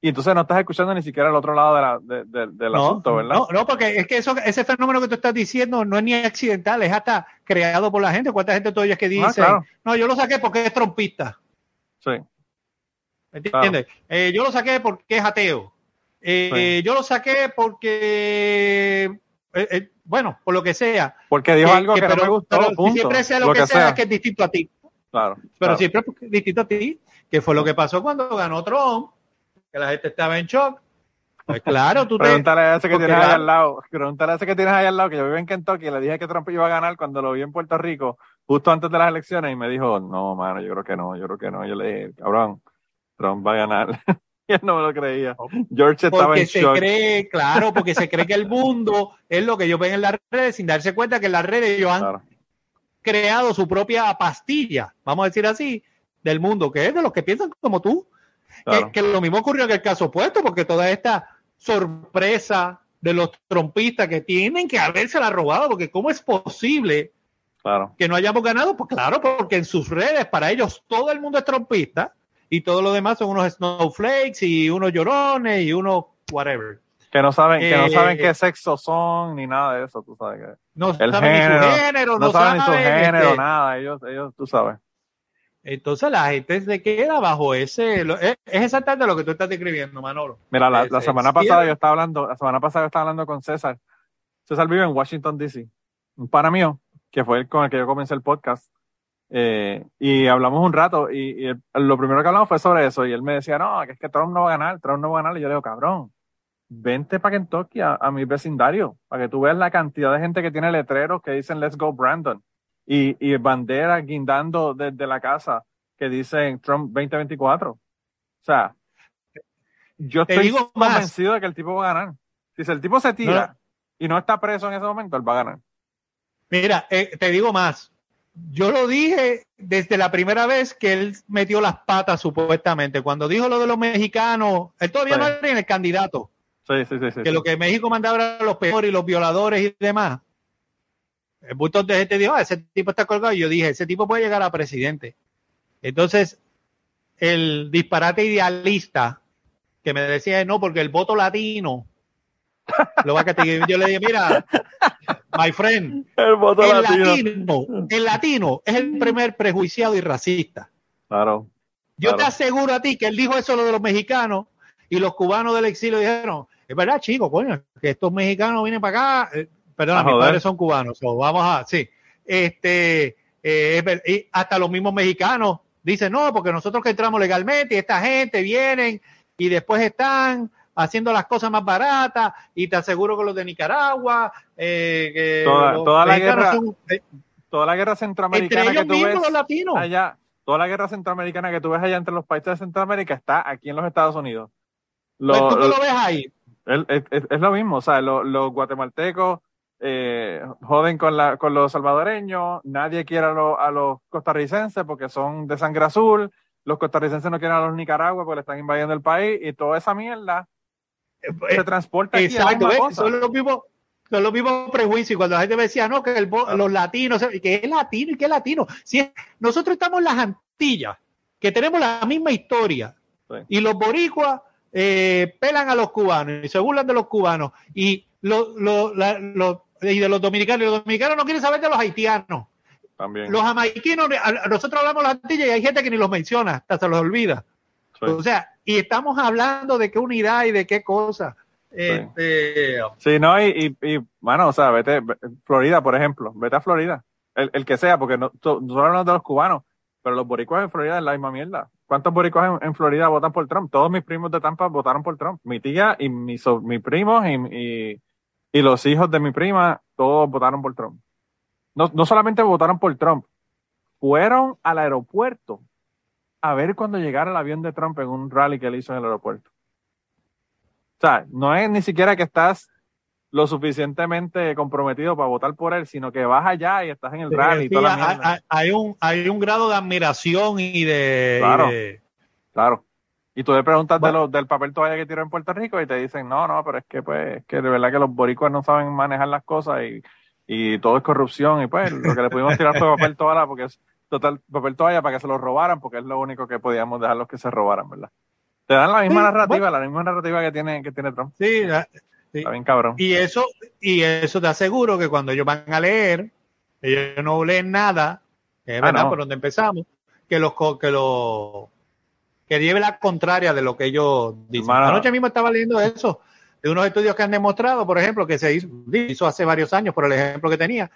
[SPEAKER 3] Y entonces no estás escuchando ni siquiera el otro lado de la- de- de- del
[SPEAKER 5] No,
[SPEAKER 3] asunto, ¿verdad?
[SPEAKER 5] no, no, porque es que eso, ese fenómeno que tú estás diciendo no es ni accidental, es hasta creado por la gente. ¿Cuánta gente tú oyes que dice,
[SPEAKER 3] Ah, claro.
[SPEAKER 5] no, yo lo saqué porque es trompista?
[SPEAKER 3] Sí.
[SPEAKER 5] ¿Me entiendes? Eh, yo lo saqué porque es ateo. Eh,
[SPEAKER 3] Sí.
[SPEAKER 5] yo lo saqué porque, eh, eh, bueno, por lo que sea.
[SPEAKER 3] Porque dijo algo que,
[SPEAKER 5] que
[SPEAKER 3] no me gustó,
[SPEAKER 5] pero
[SPEAKER 3] punto.
[SPEAKER 5] siempre sea lo, que, sea, es que es distinto a ti.
[SPEAKER 3] Claro.
[SPEAKER 5] Pero
[SPEAKER 3] claro.
[SPEAKER 5] siempre es distinto a ti, que fue lo que pasó cuando ganó Trump, que la gente estaba en shock. Pues claro, tú te...
[SPEAKER 3] Pregúntale a ese que tienes ahí al lado. Pregúntale a ese que tienes ahí al lado, que yo vivo en Kentucky y le dije que Trump iba a ganar cuando lo vi en Puerto Rico, justo antes de las elecciones, y me dijo, no, mano, yo creo que no, yo creo que no. Yo le dije, cabrón, Trump va a ganar. [LAUGHS] y él no me lo creía. George estaba
[SPEAKER 5] porque
[SPEAKER 3] en
[SPEAKER 5] se
[SPEAKER 3] shock.
[SPEAKER 5] cree, claro, porque se cree que el mundo es lo que ellos ven en las redes sin darse cuenta que en las redes ellos han
[SPEAKER 3] Claro.
[SPEAKER 5] creado su propia pastilla, vamos a decir así, del mundo, que es de los que piensan como tú.
[SPEAKER 3] Claro.
[SPEAKER 5] Que, que lo mismo ocurrió en el caso opuesto, porque toda esta sorpresa de los trompistas que tienen que haberse la robado, porque ¿cómo es posible
[SPEAKER 3] Claro.
[SPEAKER 5] que no hayamos ganado? Pues claro, porque en sus redes, para ellos, todo el mundo es trompista y todo lo demás son unos snowflakes y unos llorones y unos whatever.
[SPEAKER 3] Que no saben, que no
[SPEAKER 5] Eh,
[SPEAKER 3] saben qué sexo son ni nada de eso, tú sabes que.
[SPEAKER 5] No
[SPEAKER 3] El
[SPEAKER 5] saben ni
[SPEAKER 3] género,
[SPEAKER 5] su género,
[SPEAKER 3] No, saben ni su género,
[SPEAKER 5] este,
[SPEAKER 3] nada, ellos, ellos, tú sabes.
[SPEAKER 5] Entonces la gente se queda bajo ese... lo- es, es exactamente lo que tú estás describiendo, Manolo.
[SPEAKER 3] Mira, la,
[SPEAKER 5] Es-
[SPEAKER 3] la
[SPEAKER 5] es
[SPEAKER 3] semana pasada yo estaba hablando, la semana pasada yo estaba hablando con César. César vive en Washington DC. Un pana mío, que fue el con el que yo comencé el podcast. Eh, y hablamos un rato y, y el- lo primero que hablamos fue sobre eso. Y él me decía, no, que es que Trump no va a ganar, Trump no va a ganar. Y yo le digo, cabrón, vente para Kentucky, a, a mi vecindario, para que tú veas la cantidad de gente que tiene letreros que dicen Let's go Brandon. Y, y banderas guindando desde la casa que dicen Trump 2024. O sea, yo estoy
[SPEAKER 5] más.
[SPEAKER 3] convencido de que el tipo va a ganar. Si el tipo se tira y no está preso en ese momento, él va a ganar.
[SPEAKER 5] Mira, eh, te digo más. Yo lo dije desde la primera vez que él metió las patas, supuestamente. Cuando dijo lo de los mexicanos, él todavía
[SPEAKER 3] Sí.
[SPEAKER 5] no era en el candidato.
[SPEAKER 3] Sí, sí,
[SPEAKER 5] que lo que México mandaba eran los peores y los violadores y demás. El montón de gente dijo, ah, ese tipo está colgado. Y yo dije, ese tipo puede llegar a presidente. Entonces, el disparate idealista que me decía, no, porque el voto latino Lo va a. Yo le dije, mira, my friend,
[SPEAKER 3] El voto
[SPEAKER 5] el
[SPEAKER 3] latino.
[SPEAKER 5] latino, el latino es el primer prejuiciado y racista.
[SPEAKER 3] Claro.
[SPEAKER 5] Yo
[SPEAKER 3] Claro.
[SPEAKER 5] te aseguro a ti que él dijo eso lo de los mexicanos y los cubanos del exilio dijeron, es verdad, chico, coño, que estos mexicanos vienen para acá, eh, perdón,
[SPEAKER 3] A
[SPEAKER 5] mis padres son cubanos, so, vamos a, sí, este, eh, y hasta los mismos mexicanos dicen, no, porque nosotros que entramos legalmente y esta gente vienen y después están haciendo las cosas más baratas y te aseguro que los de Nicaragua, eh, que
[SPEAKER 3] Toda- la guerra
[SPEAKER 5] son, eh,
[SPEAKER 3] Toda la guerra
[SPEAKER 5] entre
[SPEAKER 3] centroamericana
[SPEAKER 5] ellos
[SPEAKER 3] que tú
[SPEAKER 5] mismos
[SPEAKER 3] ves
[SPEAKER 5] los latinos.
[SPEAKER 3] allá, toda la guerra centroamericana que tú ves allá entre los países de Centroamérica está aquí en los Estados Unidos. Lo-
[SPEAKER 5] Pues tú
[SPEAKER 3] lo-
[SPEAKER 5] ves ahí.
[SPEAKER 3] Es, es- es- es lo mismo, o sea, lo- los guatemaltecos eh, joden con, la, con los salvadoreños, nadie quiere a, lo- a los costarricenses porque son de sangre azul, los costarricenses no quieren a los nicaragüenses porque le están invadiendo el país y toda esa mierda se transporta aquí
[SPEAKER 5] Exacto, son los mismos, son los mismos prejuicios. Cuando la gente me decía, no, que el los latinos, que es latino y que es latino. Si es- nosotros estamos en las Antillas, que tenemos la misma historia,
[SPEAKER 3] Sí.
[SPEAKER 5] y los boricuas eh, pelan a los cubanos y se burlan de los cubanos, y, lo- lo- la- lo- y de los dominicanos, y los dominicanos no quieren saber de los haitianos.
[SPEAKER 3] También.
[SPEAKER 5] Los jamaiquinos, nosotros hablamos de las Antillas y hay gente que ni los menciona, hasta se los olvida.
[SPEAKER 3] Sí.
[SPEAKER 5] O sea, y estamos hablando de qué unidad y de qué cosa. Este,
[SPEAKER 3] Sí, no, y, y, y, bueno, o sea, vete, ve- Florida, por ejemplo, vete a Florida, el, el que sea, porque no, nosotros hablamos de los cubanos, pero los boricuas en Florida es la misma mierda. ¿Cuántos boricuas en, en Florida votan por Trump? Todos mis primos de Tampa votaron por Trump. Mi tía y mis so- primos y, y, y los hijos de mi prima, todos votaron por Trump. No, no solamente votaron por Trump, fueron al aeropuerto a ver cuando llegara el avión de Trump en un rally que él hizo en el aeropuerto. O sea, no es ni siquiera que estás lo suficientemente comprometido para votar por él, sino que vas allá y estás en el rally y
[SPEAKER 5] sí,
[SPEAKER 3] toda la
[SPEAKER 5] hay, hay- un, hay un grado de admiración y de, y
[SPEAKER 3] Claro.
[SPEAKER 5] de-
[SPEAKER 3] Claro. Y tú le preguntas
[SPEAKER 5] Bueno.
[SPEAKER 3] de lo- del papel toalla que tiró en Puerto Rico y te dicen, no, no, pero es que pues, es que de verdad que los boricuas no saben manejar las cosas y, y todo es corrupción y pues lo que le pudimos tirar fue papel toalla porque es total papel toalla para que se lo robaran porque es lo único que podíamos dejarlos que se robaran, ¿verdad? Te dan la misma
[SPEAKER 5] Sí,
[SPEAKER 3] narrativa, la misma narrativa que tiene, que tiene Trump.
[SPEAKER 5] sí, la- sí.
[SPEAKER 3] Está bien cabrón.
[SPEAKER 5] Y eso, y eso te aseguro que cuando ellos van a leer, ellos no leen nada, que es
[SPEAKER 3] Ah,
[SPEAKER 5] verdad
[SPEAKER 3] no.
[SPEAKER 5] por donde empezamos, que los que lo que lleve la contraria de lo que ellos dicen. Anoche mismo estaba leyendo eso, de unos estudios que han demostrado, por ejemplo, que se hizo, hizo hace varios años, por el ejemplo que tenía,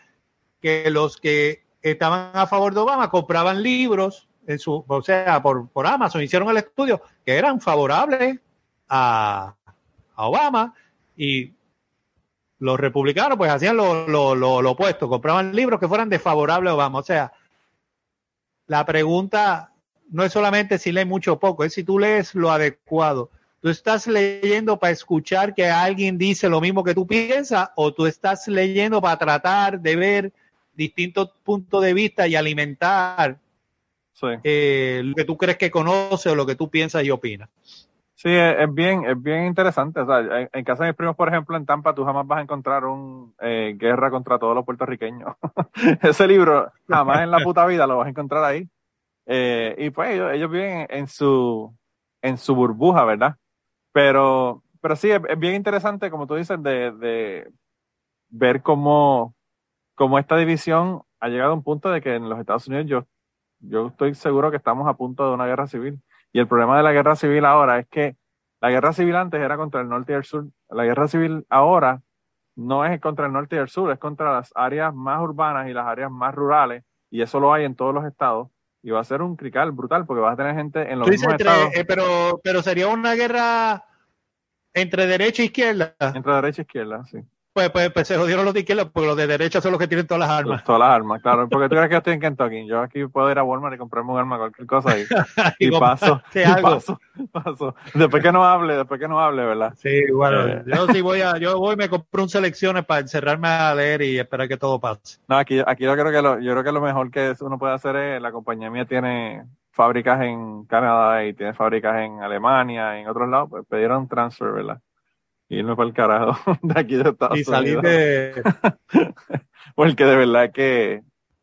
[SPEAKER 5] que los que estaban a favor de Obama compraban libros en su, o sea, por, por Amazon, hicieron el estudio que eran favorables a, a Obama y los republicanos pues hacían lo, lo, lo, opuesto, compraban libros que fueran desfavorables a Obama. O sea, la pregunta no es solamente si lees mucho o poco, es si tú lees lo adecuado. ¿Tú estás leyendo para escuchar que alguien dice lo mismo que tú piensas o tú estás leyendo para tratar de ver distintos puntos de vista y alimentar
[SPEAKER 3] Sí.
[SPEAKER 5] eh, lo que tú crees que conoces o lo que tú piensas y opinas?
[SPEAKER 3] Sí, es, bien, es bien interesante. O sea, en, en casa de mis primos, por ejemplo, en Tampa, tú jamás vas a encontrar un eh, guerra contra todos los puertorriqueños. [LAUGHS] Ese libro, jamás en la puta vida lo vas a encontrar ahí. Eh, y pues ellos, ellos viven en su, en su burbuja, ¿verdad? Pero, pero sí, es, es bien interesante, como tú dices, de, de ver cómo, cómo esta división ha llegado a un punto de que en los Estados Unidos yo, yo estoy seguro que estamos a punto de una guerra civil. Y el problema de la guerra civil ahora es que la guerra civil antes era contra el norte y el sur. La guerra civil ahora no es contra el norte y el sur, es contra las áreas más urbanas y las áreas más rurales. Y eso lo hay en todos los estados. Y va a ser un crical brutal porque vas a tener gente en los mismos
[SPEAKER 5] entre-
[SPEAKER 3] estados
[SPEAKER 5] eh, pero, pero sería una guerra entre derecha e izquierda.
[SPEAKER 3] entre derecha e izquierda. Sí.
[SPEAKER 5] Pues, pues, pues se jodieron los de izquierda porque los de derecha son los que tienen todas las armas.
[SPEAKER 3] Todas las armas, claro. Porque tú crees que yo estoy en Kentucky. Yo aquí puedo ir a Walmart y comprarme un arma, cualquier cosa y, [LAUGHS] y paso.
[SPEAKER 5] ¿qué
[SPEAKER 3] y
[SPEAKER 5] hago?
[SPEAKER 3] paso, paso. Después que no hable, después que no hable, ¿verdad?
[SPEAKER 5] Sí, bueno,
[SPEAKER 3] Eh.
[SPEAKER 5] yo sí voy a, yo voy y me compro un selecciones para encerrarme a leer y esperar que todo pase.
[SPEAKER 3] No, aquí, aquí yo creo que lo, yo creo que lo mejor que uno puede hacer es, la compañía mía tiene fábricas en Canadá y tiene fábricas en Alemania, en otros lados, pues pidieron transfer, ¿verdad? Y irme para el carajo [LAUGHS] de aquí de Estados
[SPEAKER 5] Y salir
[SPEAKER 3] Unidos.
[SPEAKER 5] de... [LAUGHS]
[SPEAKER 3] Porque de verdad que,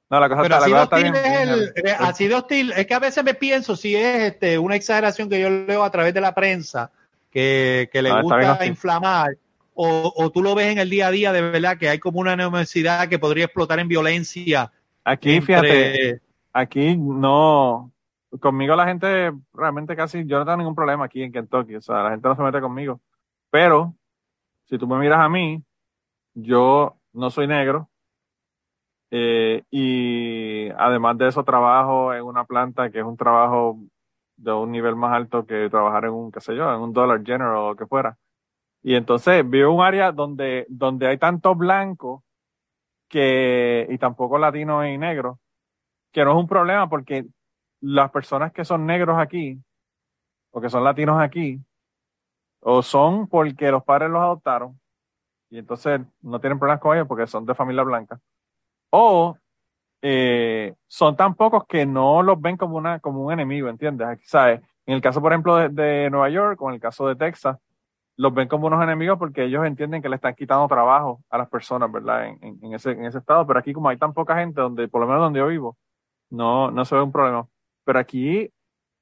[SPEAKER 3] no, la cosa
[SPEAKER 5] Pero
[SPEAKER 3] está,
[SPEAKER 5] así
[SPEAKER 3] la cosa está bien.
[SPEAKER 5] es el, eh, así de hostil, es que a veces me pienso si es este una exageración que yo leo a través de la prensa, que, que le
[SPEAKER 3] No,
[SPEAKER 5] gusta inflamar, o, o tú lo ves en el día a día de verdad que hay como una necesidad que podría explotar en violencia.
[SPEAKER 3] Aquí,
[SPEAKER 5] entre-
[SPEAKER 3] fíjate, aquí no, conmigo la gente realmente casi, yo no tengo ningún problema aquí en Kentucky, o sea, la gente no se mete conmigo. Pero, si tú me miras a mí, yo no soy negro, eh, y además de eso trabajo en una planta que es un trabajo de un nivel más alto que trabajar en un, qué sé yo, en un Dollar General o lo que fuera. Y entonces vivo en un área donde, donde hay tanto blanco que, y tampoco latinos y negros, que no es un problema porque las personas que son negros aquí, o que son latinos aquí, o son porque los padres los adoptaron, y entonces no tienen problemas con ellos porque son de familia blanca, o eh, son tan pocos que no los ven como, una, como un enemigo, ¿entiendes? ¿sabes? En el caso, por ejemplo, de, de Nueva York o en el caso de Texas, los ven como unos enemigos porque ellos entienden que le están quitando trabajo a las personas, ¿verdad? En, en, en ese, en ese estado. Pero aquí, como hay tan poca gente, donde, por lo menos donde yo vivo, no, no se ve un problema. Pero aquí,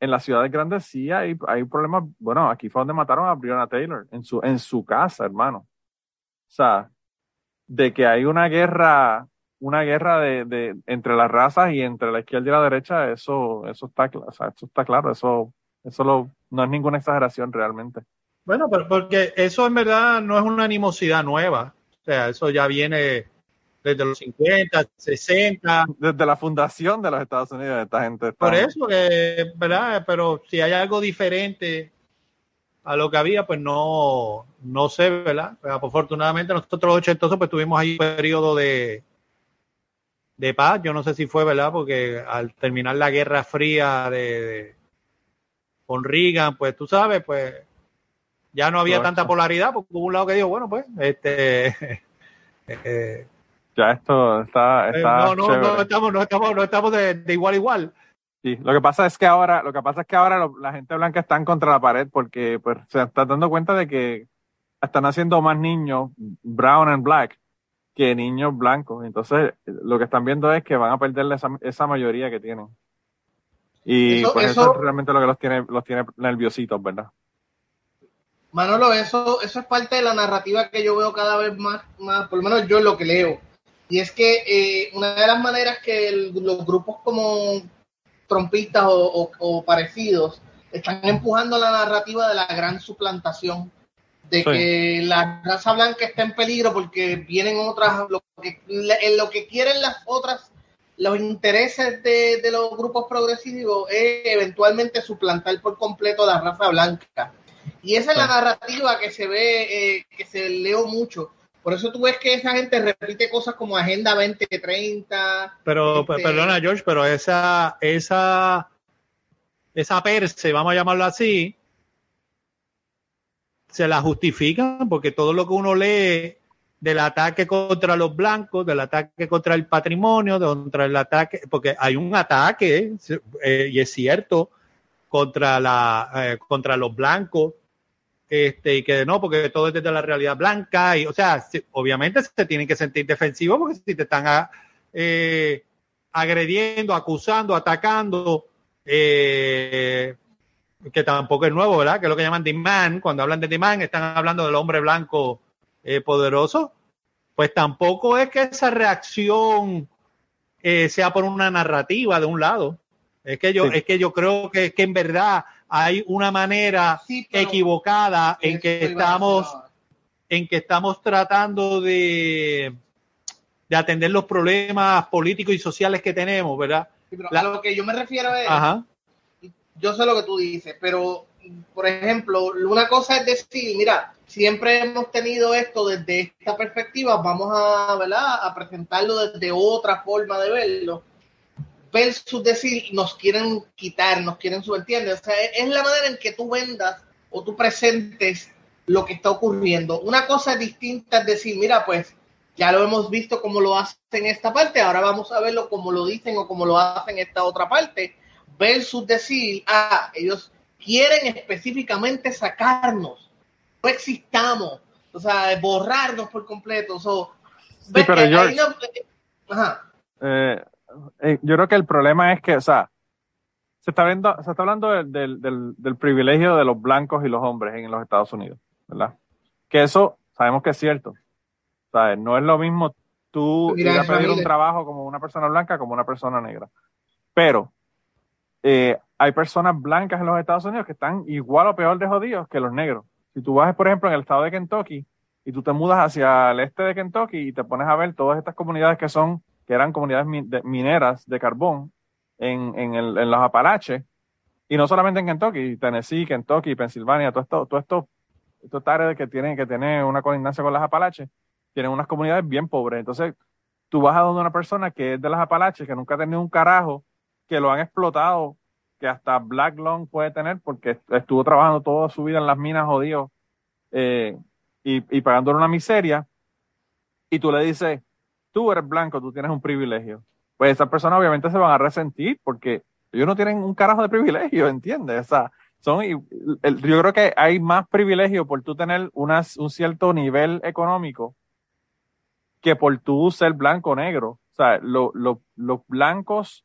[SPEAKER 3] en las ciudades grandes, sí hay, hay problemas. Bueno, aquí fue donde mataron a Breonna Taylor, en su, en su casa, hermano. O sea, de que hay una guerra, una guerra de, de, entre las razas y entre la izquierda y la derecha, eso, eso está, cl- o sea, eso está claro, eso, eso lo, no es ninguna exageración realmente.
[SPEAKER 5] Bueno, pero porque eso en verdad no es una animosidad nueva. O sea, eso ya viene desde los 50, 60.
[SPEAKER 3] Desde la fundación de los Estados Unidos, esta gente está.
[SPEAKER 5] Por eso, que, ¿verdad? Pero si hay algo diferente a lo que había, pues no, no sé, ¿verdad? Afortunadamente nosotros los ochentosos pues tuvimos ahí un periodo de, de paz. Yo no sé si fue, ¿verdad? Porque al terminar la Guerra Fría de, de- con Reagan, pues tú sabes, pues ya no había
[SPEAKER 3] Correcto.
[SPEAKER 5] tanta polaridad, porque hubo un lado que dijo, bueno, pues, este... [LAUGHS] eh,
[SPEAKER 3] Ya esto está,
[SPEAKER 5] eh,
[SPEAKER 3] está
[SPEAKER 5] no, no,
[SPEAKER 3] chévere.
[SPEAKER 5] no estamos, no estamos, no estamos de, de igual a igual.
[SPEAKER 3] Sí, lo que pasa es que ahora, lo que pasa es que ahora lo- la gente blanca están contra la pared porque pues, se están dando cuenta de que están haciendo más niños brown and black que niños blancos. Entonces, lo que están viendo es que van a perder esa, esa mayoría que tienen. Y
[SPEAKER 4] Eso-
[SPEAKER 3] pues eso,
[SPEAKER 4] eso-
[SPEAKER 3] es realmente lo que los tiene, los tiene nerviositos, ¿verdad?
[SPEAKER 4] Manolo, eso, eso es parte de la narrativa que yo veo cada vez más, más por lo menos yo lo que leo. Y es que eh, una de las maneras que el- los grupos como trompistas o, o- o parecidos están empujando la narrativa de la gran suplantación, de
[SPEAKER 3] Sí.
[SPEAKER 4] que la raza blanca está en peligro porque vienen otras, lo que, lo que quieren las otras, los intereses de, de los grupos progresivos es eventualmente suplantar por completo a la raza blanca. Y esa es la narrativa que se ve, eh, que se leo mucho. Por eso tú ves que esa gente repite cosas como Agenda 2030.
[SPEAKER 5] Pero,
[SPEAKER 4] Este-
[SPEAKER 5] pe- perdona, George, pero esa, esa, esa perse, vamos a llamarlo así, se la justifican porque todo lo que uno lee del ataque contra los blancos, del ataque contra el patrimonio, contra el ataque, porque hay un ataque, eh, y es cierto, contra la, eh, contra los blancos, este, y que no, porque todo es desde la realidad blanca, y, o sea, se- obviamente se tienen que sentir defensivos porque si te están a- eh, agrediendo, acusando, atacando, eh, que tampoco es nuevo, ¿verdad? Que es lo que llaman demand, cuando hablan de demand están hablando del hombre blanco eh, poderoso, pues tampoco es que esa reacción sea por una narrativa de un lado. Es que yo,
[SPEAKER 3] Sí.
[SPEAKER 5] es que yo creo que, que en verdad hay una manera
[SPEAKER 4] Sí,
[SPEAKER 5] equivocada en que estamos en que estamos tratando de, de atender los problemas políticos y sociales que tenemos, ¿verdad?
[SPEAKER 4] Sí, pero
[SPEAKER 5] la-
[SPEAKER 4] a lo que yo me refiero es,
[SPEAKER 5] Ajá.
[SPEAKER 4] yo sé lo que tú dices, pero por ejemplo, una cosa es decir, mira, siempre hemos tenido esto desde esta perspectiva, vamos a, ¿verdad? a presentarlo desde otra forma de verlo, versus decir, nos quieren quitar, nos quieren subentiender. O sea, es la manera en que tú vendas o tú presentes lo que está ocurriendo. Una cosa distinta es decir, mira, pues ya lo hemos visto como lo hacen en esta parte, ahora vamos a verlo como lo dicen o como lo hacen en esta otra parte, versus decir, ah, ellos quieren específicamente sacarnos, no existamos, o sea, borrarnos por completo. So, ves
[SPEAKER 3] pero George-
[SPEAKER 4] no- Ajá.
[SPEAKER 3] Eh, eh, yo creo que el problema es que, o sea, se está viendo, se está hablando del, del, del, del privilegio de los blancos y los hombres en los Estados Unidos, ¿verdad? Que eso sabemos que es cierto. ¿Sabes? No es lo mismo tú
[SPEAKER 4] Mira,
[SPEAKER 3] ir a pedir un trabajo como una persona blanca como una persona negra. Pero eh, hay personas blancas en los Estados Unidos que están igual o peor de jodidos que los negros. Si tú vas, por ejemplo, en el estado de Kentucky y tú te mudas hacia el este de Kentucky y te pones a ver todas estas comunidades que son, que eran comunidades min- de- mineras de carbón en, en, el- en los Apalaches, y no solamente en Kentucky, Tennessee, Kentucky, Pensilvania, todo esto, todo esto, estos áreas que tienen, que tienen una colindancia con las Apalaches, tienen unas comunidades bien pobres. Entonces, tú vas a donde una persona que es de las Apalaches, que nunca ha tenido un carajo, que lo han explotado, que hasta Black Lung puede tener, porque estuvo trabajando toda su vida en las minas jodido eh, y, y pagándole una miseria, y tú le dices, tú eres blanco, tú tienes un privilegio. Pues esas personas obviamente se van a resentir porque ellos no tienen un carajo de privilegio, ¿entiendes? O sea, son, yo creo que hay más privilegio por tú tener un cierto nivel económico que por tú ser blanco o negro. O sea, lo- lo- los blancos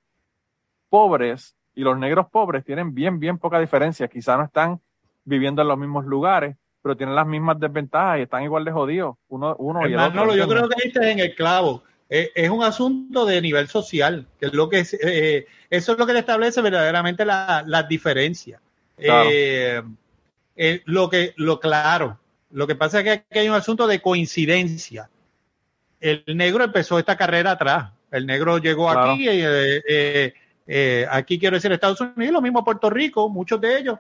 [SPEAKER 3] pobres y los negros pobres tienen bien, bien poca diferencia. Quizá no están viviendo en los mismos lugares, pero tienen las mismas desventajas y están igual de jodidos uno, uno y el otro.
[SPEAKER 5] Manolo, yo creo que diste en el clavo. Eh, es un asunto de nivel social, que es lo que es, eh, eso es lo que le establece verdaderamente la- las diferencias.
[SPEAKER 3] Claro.
[SPEAKER 5] Eh, eh, lo que, lo claro, lo que pasa es que aquí hay un asunto de coincidencia. El negro empezó esta carrera atrás. El negro llegó
[SPEAKER 3] Claro.
[SPEAKER 5] aquí, aquí quiero decir Estados Unidos, lo mismo Puerto Rico, muchos de ellos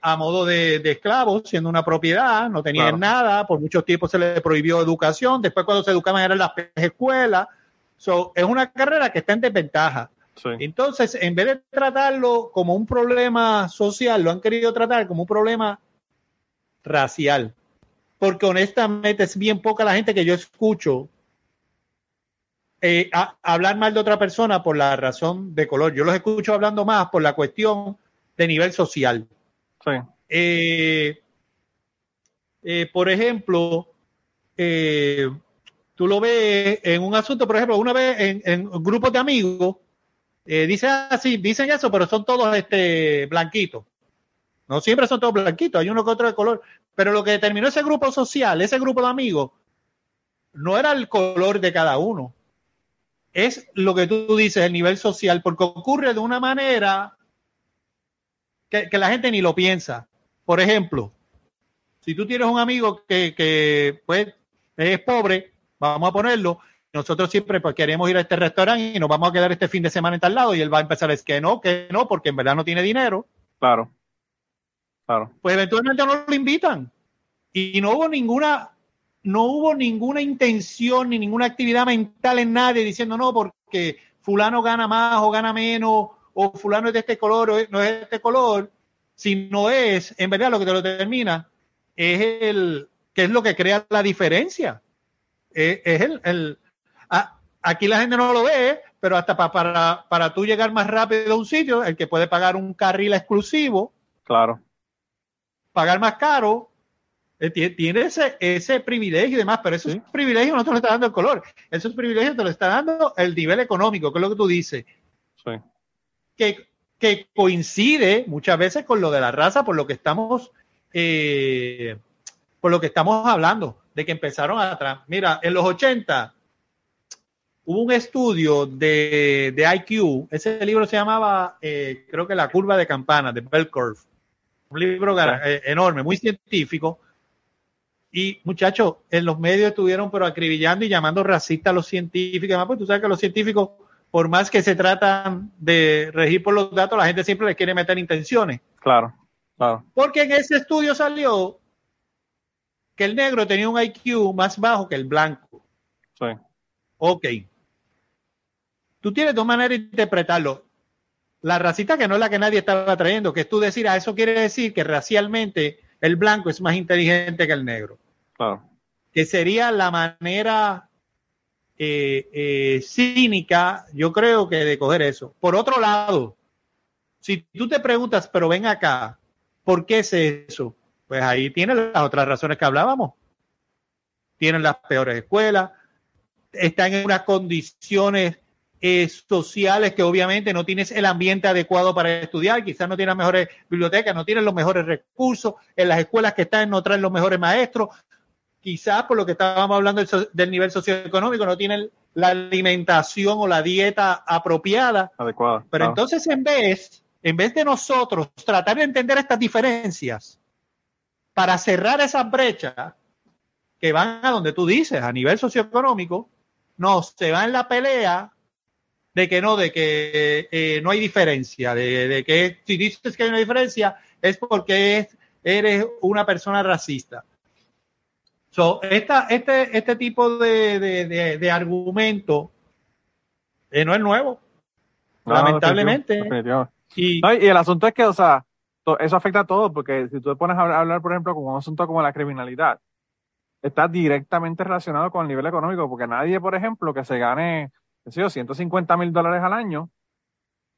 [SPEAKER 5] a modo de, de esclavos, siendo una propiedad, no tenían
[SPEAKER 3] Claro.
[SPEAKER 5] nada, por mucho tiempo se les prohibió educación, después cuando se educaban eran las escuelas. So, es una carrera que está en desventaja.
[SPEAKER 3] Sí.
[SPEAKER 5] Entonces, en vez de tratarlo como un problema social, lo han querido tratar como un problema racial. Porque honestamente es bien poca la gente que yo escucho eh, a- hablar mal de otra persona por la razón de color. Yo los escucho hablando más por la cuestión de nivel social.
[SPEAKER 3] Sí.
[SPEAKER 5] Eh, eh, por ejemplo, eh, tú lo ves en un asunto, por ejemplo, una vez en, en grupos de amigos, dicen así, dicen eso, pero son todos este blanquitos. No siempre son todos blanquitos, hay uno que otro de color. Pero lo que determinó ese grupo social, ese grupo de amigos, no era el color de cada uno. Es lo que tú dices, el nivel social, porque ocurre de una manera que, que la gente ni lo piensa. Por ejemplo, si tú tienes un amigo que, que pues, es pobre, vamos a ponerlo, nosotros siempre pues, queremos ir a este restaurante y nos vamos a quedar este fin de semana en tal lado y él va a empezar a decir que no, que no, porque en verdad no tiene dinero,
[SPEAKER 3] Claro. Claro.
[SPEAKER 5] pues eventualmente no lo invitan. Y no hubo ninguna, no hubo ninguna intención ni ninguna actividad mental en nadie diciendo no, porque fulano gana más o gana menos, o fulano es de este color o no es de este color, sino es, en verdad, lo que te lo determina, es el, que es lo que crea la diferencia. Es, es el, el a- aquí la gente no lo ve, pero hasta pa- para, para tú llegar más rápido a un sitio, el que puede pagar un carril exclusivo,
[SPEAKER 3] Claro.
[SPEAKER 5] pagar más caro, eh, tie- tiene ese, ese privilegio y demás, pero esos
[SPEAKER 3] Sí.
[SPEAKER 5] privilegios no te lo está dando el color, esos privilegios te lo está dando el nivel económico, que es lo que tú dices,
[SPEAKER 3] Sí.
[SPEAKER 5] Que, que coincide muchas veces con lo de la raza, por lo que estamos, eh, por lo que estamos hablando, de que empezaron atrás. Mira, en los 80 hubo un estudio de, de IQ, ese libro se llamaba, eh, creo que La curva de campana, de Bell Curve, un libro eh, enorme, muy científico. Y muchachos, en los medios estuvieron pero acribillando y llamando racistas a los científicos. y demás, Pues tú sabes que los científicos, por más que se tratan de regir por los datos, la gente siempre les quiere meter intenciones.
[SPEAKER 3] Claro. Claro.
[SPEAKER 5] Porque en ese estudio salió que el negro tenía un IQ más bajo que el blanco.
[SPEAKER 3] Sí.
[SPEAKER 5] Ok. Tú tienes dos maneras de interpretarlo. La racista que no es la que nadie estaba trayendo, que es tú decir, ah, eso quiere decir que racialmente el blanco es más inteligente que el negro.
[SPEAKER 3] Claro.
[SPEAKER 5] Que sería la manera eh, eh, cínica, yo creo que de coger eso. Por otro lado, si tú te preguntas, pero ven acá, ¿por qué es eso? Pues ahí tienen las otras razones que hablábamos. Tienen las peores escuelas, están en unas condiciones eh, sociales que obviamente no tienes el ambiente adecuado para estudiar, quizás no tienes mejores bibliotecas, no tienes los mejores recursos, en las escuelas que están no traen los mejores maestros. Quizás por lo que estábamos hablando del, del nivel socioeconómico, no tienen la alimentación o la dieta apropiada.
[SPEAKER 3] Adecuado.
[SPEAKER 5] Pero
[SPEAKER 3] claro.
[SPEAKER 5] entonces, en vez, en vez de nosotros tratar de entender estas diferencias para cerrar esas brechas que van a donde tú dices, a nivel socioeconómico, no, se va en la pelea de que no, de que eh, no hay diferencia, de, de que si dices que hay una diferencia es porque es- eres una persona racista. So, esta, este, este tipo de, de, de- de argumento eh, no es nuevo.
[SPEAKER 3] No,
[SPEAKER 5] lamentablemente.
[SPEAKER 3] definitivo, definitivo.
[SPEAKER 5] Y
[SPEAKER 3] No, y el asunto es que, o sea, to- eso afecta a todo, porque si tú te pones a hablar, a hablar, por ejemplo, con un asunto como la criminalidad, está directamente relacionado con el nivel económico, porque nadie, por ejemplo, que se gane, qué sé yo, 150 mil dólares al año,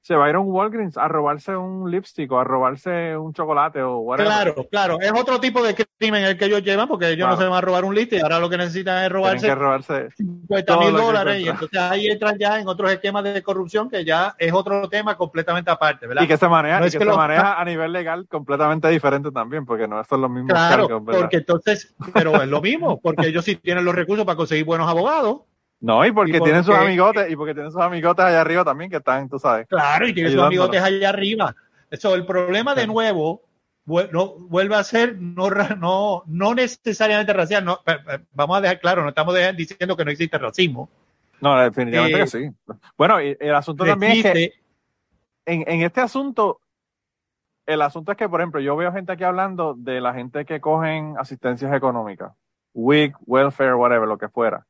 [SPEAKER 3] se va a ir a un Walgreens a robarse un lipstick o a robarse un chocolate o whatever.
[SPEAKER 5] claro, claro, es otro tipo de crimen el que ellos llevan, porque ellos
[SPEAKER 3] Claro.
[SPEAKER 5] no se van a robar un liste y ahora lo que necesitan es robarse
[SPEAKER 3] que robarse.
[SPEAKER 5] 50
[SPEAKER 3] todo
[SPEAKER 5] mil dólares y entonces ahí entran ya en otros esquemas de corrupción que ya es otro tema completamente aparte, ¿verdad?
[SPEAKER 3] Y que se maneja,
[SPEAKER 5] No
[SPEAKER 3] y
[SPEAKER 5] es
[SPEAKER 3] que
[SPEAKER 5] que
[SPEAKER 3] se
[SPEAKER 5] lo-
[SPEAKER 3] maneja [LAUGHS] a nivel legal completamente diferente también, porque no son los mismos
[SPEAKER 5] Claro,
[SPEAKER 3] cargos, ¿verdad?
[SPEAKER 5] porque entonces, pero es lo mismo, porque ellos sí tienen los recursos para conseguir buenos abogados,
[SPEAKER 3] No, y porque
[SPEAKER 5] y
[SPEAKER 3] tienen sus amigotes, y porque tienen sus amigotes allá arriba también que están, tú sabes.
[SPEAKER 5] claro, y tienen sus amigotes allá arriba. Eso, el problema de nuevo no, vuelve a ser no, no, no necesariamente racial, no, vamos a dejar claro, no estamos diciendo que no existe racismo.
[SPEAKER 3] No, definitivamente
[SPEAKER 5] Eh,
[SPEAKER 3] que sí. Bueno, y el asunto también es que en, en este asunto, el asunto es que, por ejemplo, yo veo gente aquí hablando de la gente que cogen asistencias económicas, WIC, welfare, whatever, lo que fuera.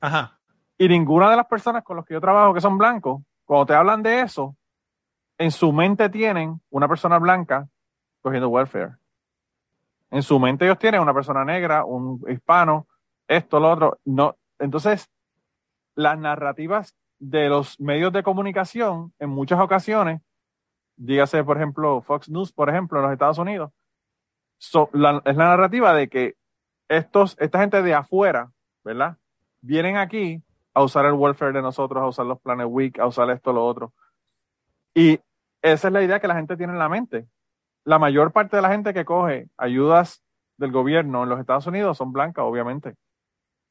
[SPEAKER 5] Ajá,
[SPEAKER 3] Y ninguna de las personas con las que yo trabajo que son blancos, cuando te hablan de eso, en su mente tienen una persona blanca cogiendo welfare. En su mente ellos tienen una persona negra, un hispano, esto, lo otro. No, entonces, las narrativas de los medios de comunicación, en muchas ocasiones, dígase, por ejemplo, Fox News, por ejemplo, en los Estados Unidos, es la narrativa de que estos, esta gente de afuera, ¿verdad? Vienen aquí a usar el welfare de nosotros, a usar los planes WIC, a usar esto, lo otro. Y esa es la idea que la gente tiene en la mente. La mayor parte de la gente que coge ayudas del gobierno en los Estados Unidos son blancas, obviamente,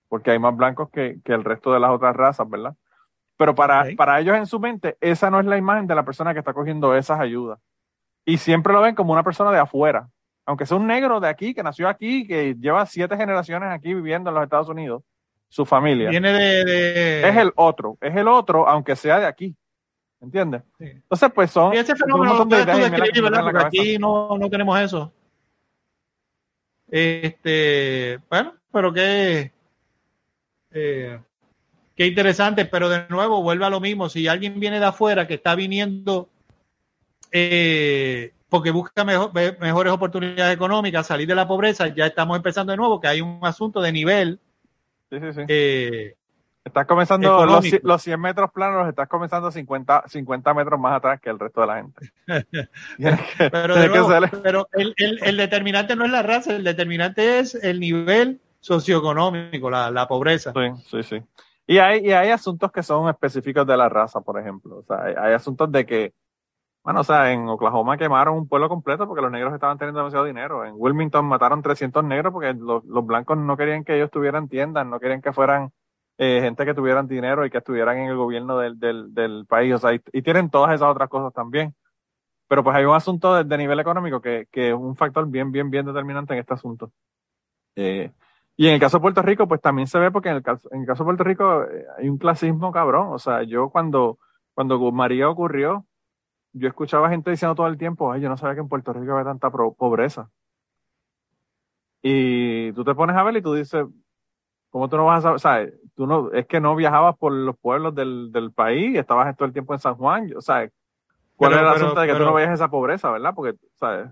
[SPEAKER 3] porque hay más blancos que, que el resto de las otras razas, ¿verdad? Pero para, para ellos en su mente, esa no es la imagen de la persona que está cogiendo esas ayudas. Y siempre lo ven como una persona de afuera. Aunque sea un negro de aquí, que nació aquí, que lleva siete generaciones aquí viviendo en los Estados Unidos, su familia.
[SPEAKER 5] viene de, de-
[SPEAKER 3] Es el otro, es el otro, aunque sea de aquí. ¿Entiendes?
[SPEAKER 5] Sí.
[SPEAKER 3] Entonces, pues son,
[SPEAKER 5] Y ese fenómeno
[SPEAKER 3] de ideas y
[SPEAKER 5] ¿verdad? Porque aquí no, no tenemos eso. Este, bueno, pero qué, eh, qué interesante, pero de nuevo vuelve a lo mismo. Si alguien viene de afuera que está viniendo eh, porque busca mejor- me- mejores oportunidades económicas, salir de la pobreza, ya estamos empezando de nuevo, que hay un asunto de nivel.
[SPEAKER 3] Sí, sí, sí.
[SPEAKER 5] eh,
[SPEAKER 3] Estás comenzando los, los 100 metros planos, los estás comenzando 50, 50 metros más atrás que el resto de la gente. [LAUGHS] Que,
[SPEAKER 5] Pero, de nuevo, el, el- el determinante no es la raza, el determinante es el nivel socioeconómico, la, la pobreza.
[SPEAKER 3] Sí, sí, sí. Y hay, y hay asuntos que son específicos de la raza, por ejemplo. O sea, hay, hay asuntos de que, bueno, o sea, en Oklahoma quemaron un pueblo completo porque los negros estaban teniendo demasiado dinero. En Wilmington mataron 300 negros porque los, blancos no querían que ellos tuvieran tiendas, no querían que fueran eh, gente que tuvieran dinero y que estuvieran en el gobierno del, del, país. O sea, y, tienen todas esas otras cosas también. Pero pues hay un asunto de nivel económico que, que es un factor bien, bien, bien determinante en este asunto. Eh, y en el caso de Puerto Rico, pues también se ve porque en el caso, en el caso de Puerto Rico eh, hay un clasismo cabrón. O sea, yo cuando, cuando María ocurrió, yo escuchaba gente diciendo todo el tiempo, ay, yo no sabía que en Puerto Rico había tanta pro- pobreza. Y tú te pones a ver y tú dices, ¿cómo tú no vas a saber? O sea, tú no, es que no viajabas por los pueblos del, del país, estabas todo el tiempo en San Juan. O sea, ¿cuál
[SPEAKER 5] Pero-
[SPEAKER 3] era el
[SPEAKER 5] pero-
[SPEAKER 3] asunto de que tú no veías esa pobreza, verdad? Porque, ¿sabes?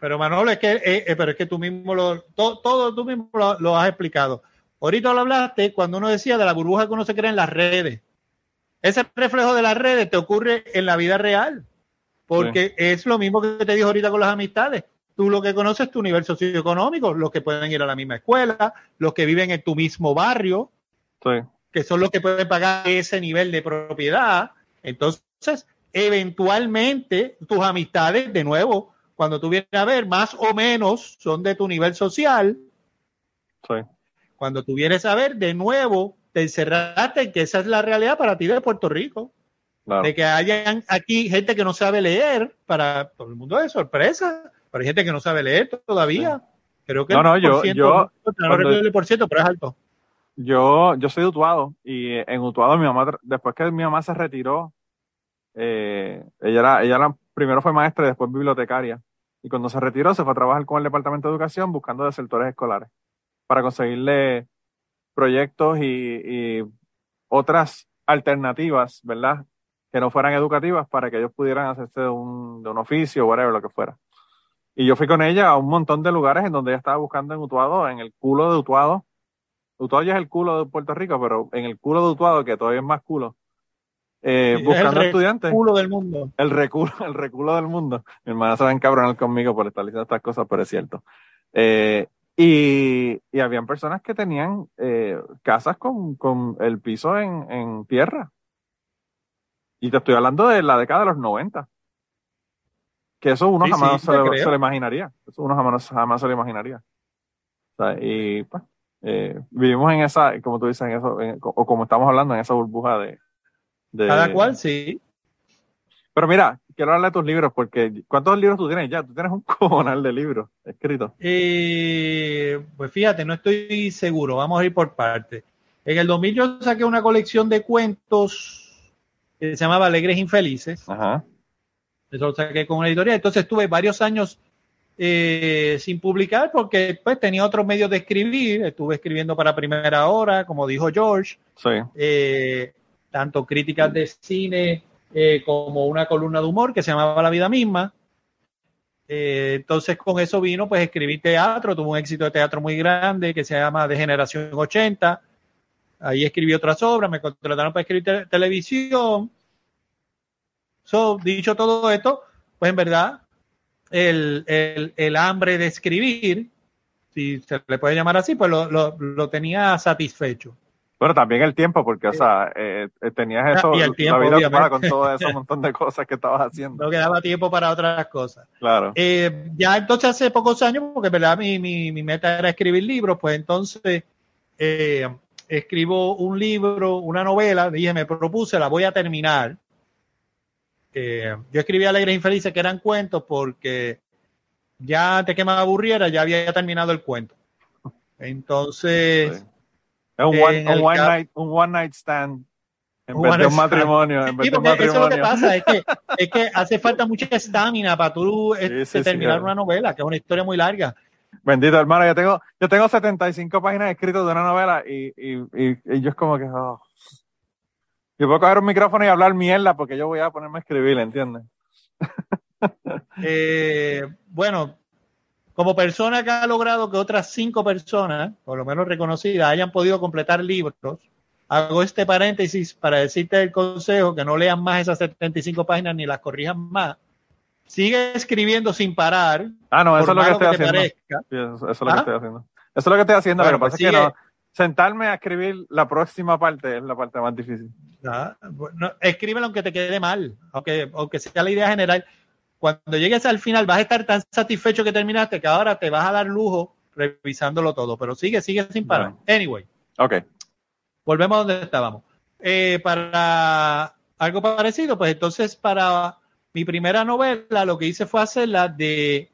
[SPEAKER 5] Pero Manolo, es que, eh, eh, pero es que tú mismo lo, to- todo tú mismo lo, lo has explicado. Ahorita lo hablaste cuando uno decía de la burbuja que uno se crea en las redes. Ese reflejo de las redes te ocurre en la vida real. Porque es lo mismo que te dijo ahorita con las amistades. Tú lo que conoces es tu nivel socioeconómico, los que pueden ir a la misma escuela, los que viven en tu mismo barrio,
[SPEAKER 3] Sí.
[SPEAKER 5] que son los que pueden pagar ese nivel de propiedad. Entonces, eventualmente, tus amistades, de nuevo, cuando tú vienes a ver, más o menos son de tu nivel social.
[SPEAKER 3] Sí.
[SPEAKER 5] Cuando tú vienes a ver, de nuevo, te encerraste en que esa es la realidad para ti de Puerto Rico.
[SPEAKER 3] Claro.
[SPEAKER 5] De que hayan aquí gente que no sabe leer, para todo el mundo de sorpresa, pero hay gente que no sabe leer todavía. Creo que
[SPEAKER 3] No, no,
[SPEAKER 5] el
[SPEAKER 3] yo- yo-
[SPEAKER 5] no recuerdo el por ciento, pero es alto.
[SPEAKER 3] Yo, yo soy de Utuado y en Utuado mi mamá, después que mi mamá se retiró, eh, ella era, ella era- primero fue maestra y después bibliotecaria. Y cuando se retiró se fue a trabajar con el Departamento de Educación buscando desertores escolares para conseguirle proyectos y, y otras alternativas, ¿verdad? Que no fueran educativas para que ellos pudieran hacerse de un, de un oficio, whatever, lo que fuera. Y yo fui con ella a un montón de lugares en donde ella estaba buscando en Utuado, en el culo de Utuado, Utuado ya es el culo de Puerto Rico, pero en el culo de Utuado, que todavía es más culo, eh,
[SPEAKER 5] Sí, es
[SPEAKER 3] buscando
[SPEAKER 5] el
[SPEAKER 3] estudiantes,
[SPEAKER 5] Culo del mundo.
[SPEAKER 3] el reculo, [LAUGHS] el reculo del mundo. Mi hermana se va a encabronar conmigo por estar diciendo estas cosas, pero es cierto. Eh, y, y habían personas que tenían eh, casas con, con el piso en, en tierra. Y te estoy hablando de la década de los 90. Que eso uno
[SPEAKER 5] Sí,
[SPEAKER 3] jamás
[SPEAKER 5] sí,
[SPEAKER 3] se, lo imaginaría. Eso uno jamás, jamás se lo imaginaría. O sea, y pues, eh, vivimos en esa, como tú dices, en eso, en- o como estamos hablando, en esa burbuja de... de-
[SPEAKER 5] Cada cual, sí.
[SPEAKER 3] Pero mira, quiero hablar de tus libros, porque ¿cuántos libros tú tienes ya? Tú tienes un [LAUGHS] cojonal de libros escritos.
[SPEAKER 5] Eh, pues fíjate, no estoy seguro. Vamos a ir por partes. En el 2000 yo saqué una colección de cuentos que se llamaba Alegres Infelices.
[SPEAKER 3] Ajá.
[SPEAKER 5] Eso lo saqué con una editorial. Entonces estuve varios años eh, sin publicar porque pues tenía otros medios de escribir. Estuve escribiendo para Primera Hora, como dijo George,
[SPEAKER 3] Sí.
[SPEAKER 5] eh, tanto críticas de cine eh, como una columna de humor que se llamaba La Vida Misma. Eh, entonces con eso vino, pues escribí teatro, tuvo un éxito de teatro muy grande que se llama De Generación 80. Ahí escribí otras obras, me contrataron para escribir te- televisión. So, dicho todo esto, pues en verdad, el, el, el hambre de escribir, si se le puede llamar así, pues lo, lo, lo tenía satisfecho.
[SPEAKER 3] Bueno, también el tiempo, porque, o sea, eh, eh, tenías eso,
[SPEAKER 5] y el tiempo,
[SPEAKER 3] la vida ocupada con todo ese montón de [LAUGHS] cosas que estabas haciendo.
[SPEAKER 5] No quedaba tiempo para otras cosas.
[SPEAKER 3] Claro.
[SPEAKER 5] Eh, ya entonces hace pocos años, porque en verdad mi, mi, mi meta era escribir libros, pues entonces eh, escribo un libro, una novela, dije, me propuse, la voy a terminar. Yo escribí Alegres Infelices, que eran cuentos, porque ya antes que me aburriera, ya había terminado el cuento. Entonces,
[SPEAKER 3] Sí. Es un one, un night, un one night stand. En vez de un matrimonio, en vez de un
[SPEAKER 5] porque eso es lo que
[SPEAKER 3] matrimonio.
[SPEAKER 5] pasa, es que, [LAUGHS] es que hace falta mucha estamina para tú este,
[SPEAKER 3] sí, sí,
[SPEAKER 5] terminar una novela, que es una historia muy larga.
[SPEAKER 3] Bendito hermano, yo tengo, yo tengo 75 páginas escritas de una novela y, y, y, y yo es como que, oh. Yo puedo coger un micrófono y hablar mierda porque yo voy a ponerme a escribir, ¿entiendes? [LAUGHS]
[SPEAKER 5] Eh, bueno, como persona que ha logrado que otras cinco personas, por lo menos reconocidas, hayan podido completar libros, hago este paréntesis para decirte el consejo que no lean más esas 75 páginas ni las corrijan más. Sigue escribiendo sin parar.
[SPEAKER 3] Ah, no, eso es lo que estoy haciendo. Sí, eso, eso es lo que estoy haciendo. Eso es lo que estoy haciendo.
[SPEAKER 5] Bueno,
[SPEAKER 3] que pasa
[SPEAKER 5] pues
[SPEAKER 3] es que
[SPEAKER 5] sigue.
[SPEAKER 3] no, sentarme a escribir la próxima parte es la parte más difícil.
[SPEAKER 5] Ah, bueno, escríbelo aunque te quede mal, aunque, aunque sea la idea general. Cuando llegues al final vas a estar tan satisfecho que terminaste que ahora te vas a dar lujo revisándolo todo, pero sigue, sigue sin parar. Anyway,
[SPEAKER 3] Ok.
[SPEAKER 5] volvemos a donde estábamos. Eh, para algo parecido, pues entonces para mi primera novela lo que hice fue hacerla de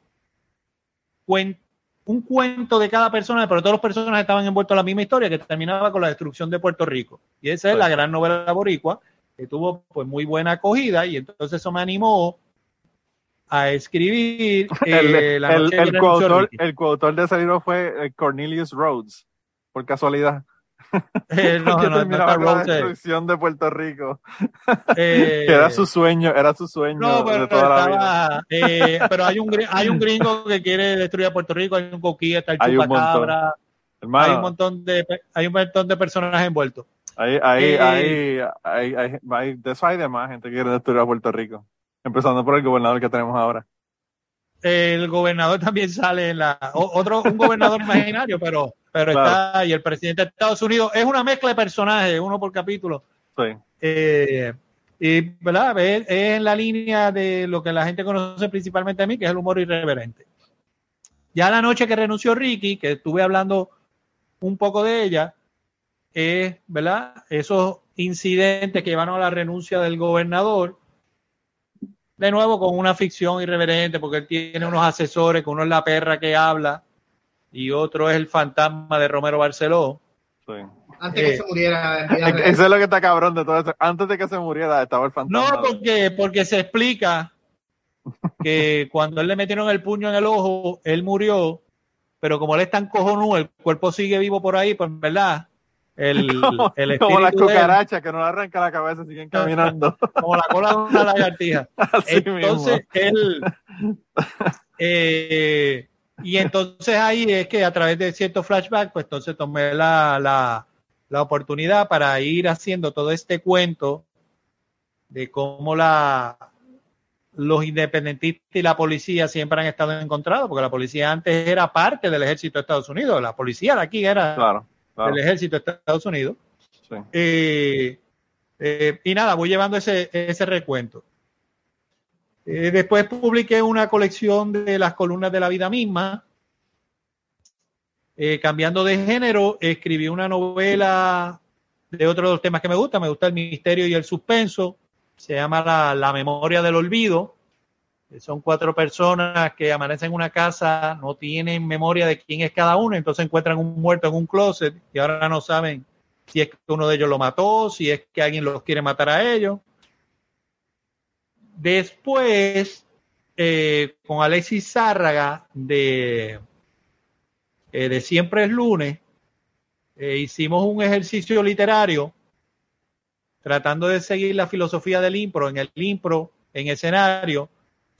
[SPEAKER 5] un cuento de cada persona, pero todos los personajes estaban envueltos en la misma historia que terminaba con la destrucción de Puerto Rico. Y esa es la gran novela boricua que tuvo pues muy buena acogida y entonces eso me animó a escribir [LAUGHS]
[SPEAKER 3] El,
[SPEAKER 5] eh, La
[SPEAKER 3] el,
[SPEAKER 5] noche
[SPEAKER 3] el
[SPEAKER 5] renunció
[SPEAKER 3] coautor, el coautor de ese libro fue eh, Cornelius Rhodes, por casualidad. [LAUGHS]
[SPEAKER 5] Eh, no, [LAUGHS]
[SPEAKER 3] que
[SPEAKER 5] no, no
[SPEAKER 3] la destrucción de Puerto Rico.
[SPEAKER 5] Eh,
[SPEAKER 3] que era su sueño, era su sueño
[SPEAKER 5] No, pero
[SPEAKER 3] de toda la vida.
[SPEAKER 5] estaba, eh, pero hay un hay un gringo que quiere destruir a Puerto Rico, hay un coquilla, está el
[SPEAKER 3] Hay un
[SPEAKER 5] chupacabra,
[SPEAKER 3] Hermano,
[SPEAKER 5] hay un montón de hay un montón de personajes envueltos.
[SPEAKER 3] ahí, ahí, ahí- ahí- de eso hay demás gente que quiere destruir a Puerto Rico. Empezando por el gobernador que tenemos ahora.
[SPEAKER 5] El gobernador también sale en la otro un gobernador [LAUGHS] imaginario, pero pero
[SPEAKER 3] Claro.
[SPEAKER 5] está y el presidente de Estados Unidos es una mezcla de personajes, uno por capítulo.
[SPEAKER 3] Sí.
[SPEAKER 5] Eh, y verdad es, es en la línea de lo que la gente conoce principalmente a mí, que es el humor irreverente. Ya la noche que renunció Ricky, que estuve hablando un poco de ella es, ¿verdad? Esos incidentes que llevaron a la renuncia del gobernador, de nuevo con una ficción irreverente, porque él tiene unos asesores, que uno es la perra que habla y otro es el fantasma de Romero Barceló.
[SPEAKER 3] Sí.
[SPEAKER 4] Antes que
[SPEAKER 5] Eh,
[SPEAKER 4] se muriera. [LAUGHS]
[SPEAKER 3] Eso es lo que está cabrón de todo eso. Antes de que se muriera estaba el fantasma.
[SPEAKER 5] No, porque, porque se explica que [LAUGHS] cuando él le metieron el puño en el ojo, él murió, pero como él es tan cojonudo, el cuerpo sigue vivo por ahí, pues en verdad, el, [LAUGHS]
[SPEAKER 3] como,
[SPEAKER 5] el
[SPEAKER 3] como las cucarachas que no le arranca la cabeza, siguen [LAUGHS] caminando.
[SPEAKER 5] como la cola de una lagartija. [LAUGHS]
[SPEAKER 3] Así
[SPEAKER 5] entonces él eh, y entonces ahí es que a través de ciertos flashbacks pues entonces tomé la, la, la oportunidad para ir haciendo todo este cuento de cómo la los independentistas y la policía siempre han estado encontrados porque la policía antes era parte del ejército de Estados Unidos la policía de aquí era
[SPEAKER 3] Claro, claro.
[SPEAKER 5] del ejército de Estados Unidos
[SPEAKER 3] Sí.
[SPEAKER 5] eh, eh, y nada, voy llevando ese, ese recuento. Eh, después publiqué una colección de las columnas de la vida misma. Cambiando de género, escribí una novela de otro de los temas que me gusta. Me gusta el misterio y el suspenso. Se llama La, La memoria del olvido. Eh, Son cuatro personas que amanecen en una casa, no tienen memoria de quién es cada uno, entonces encuentran un muerto en un closet y ahora no saben si es que uno de ellos lo mató, si es que alguien los quiere matar a ellos. Después, eh, con Alexis Zárraga de, eh, de Siempre es lunes, hicimos un ejercicio literario tratando de seguir la filosofía del impro. En el impro, en escenario,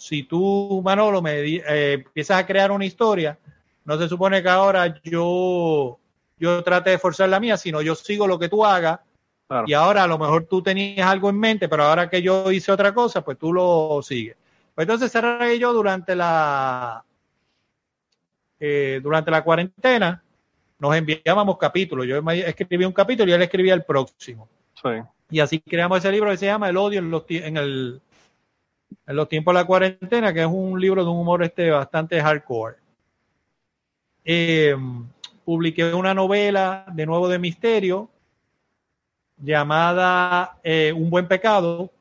[SPEAKER 5] si tú, Manolo, me eh, empiezas a crear una historia, no se supone que ahora yo yo trate de forzar la mía, sino yo sigo lo que tú hagas
[SPEAKER 3] Claro.
[SPEAKER 5] y ahora a lo mejor tú tenías algo en mente, pero ahora que yo hice otra cosa, pues tú lo sigues. Pues entonces Sara y yo durante la eh, durante la cuarentena nos enviábamos capítulos. Yo escribí un capítulo y él escribía el próximo.
[SPEAKER 3] Sí.
[SPEAKER 5] Y así creamos ese libro que se llama El odio en los, en el, en los tiempos de la cuarentena, que es un libro de un humor este bastante hardcore. Eh, publiqué una novela de nuevo de misterio llamada eh, Un buen pecado,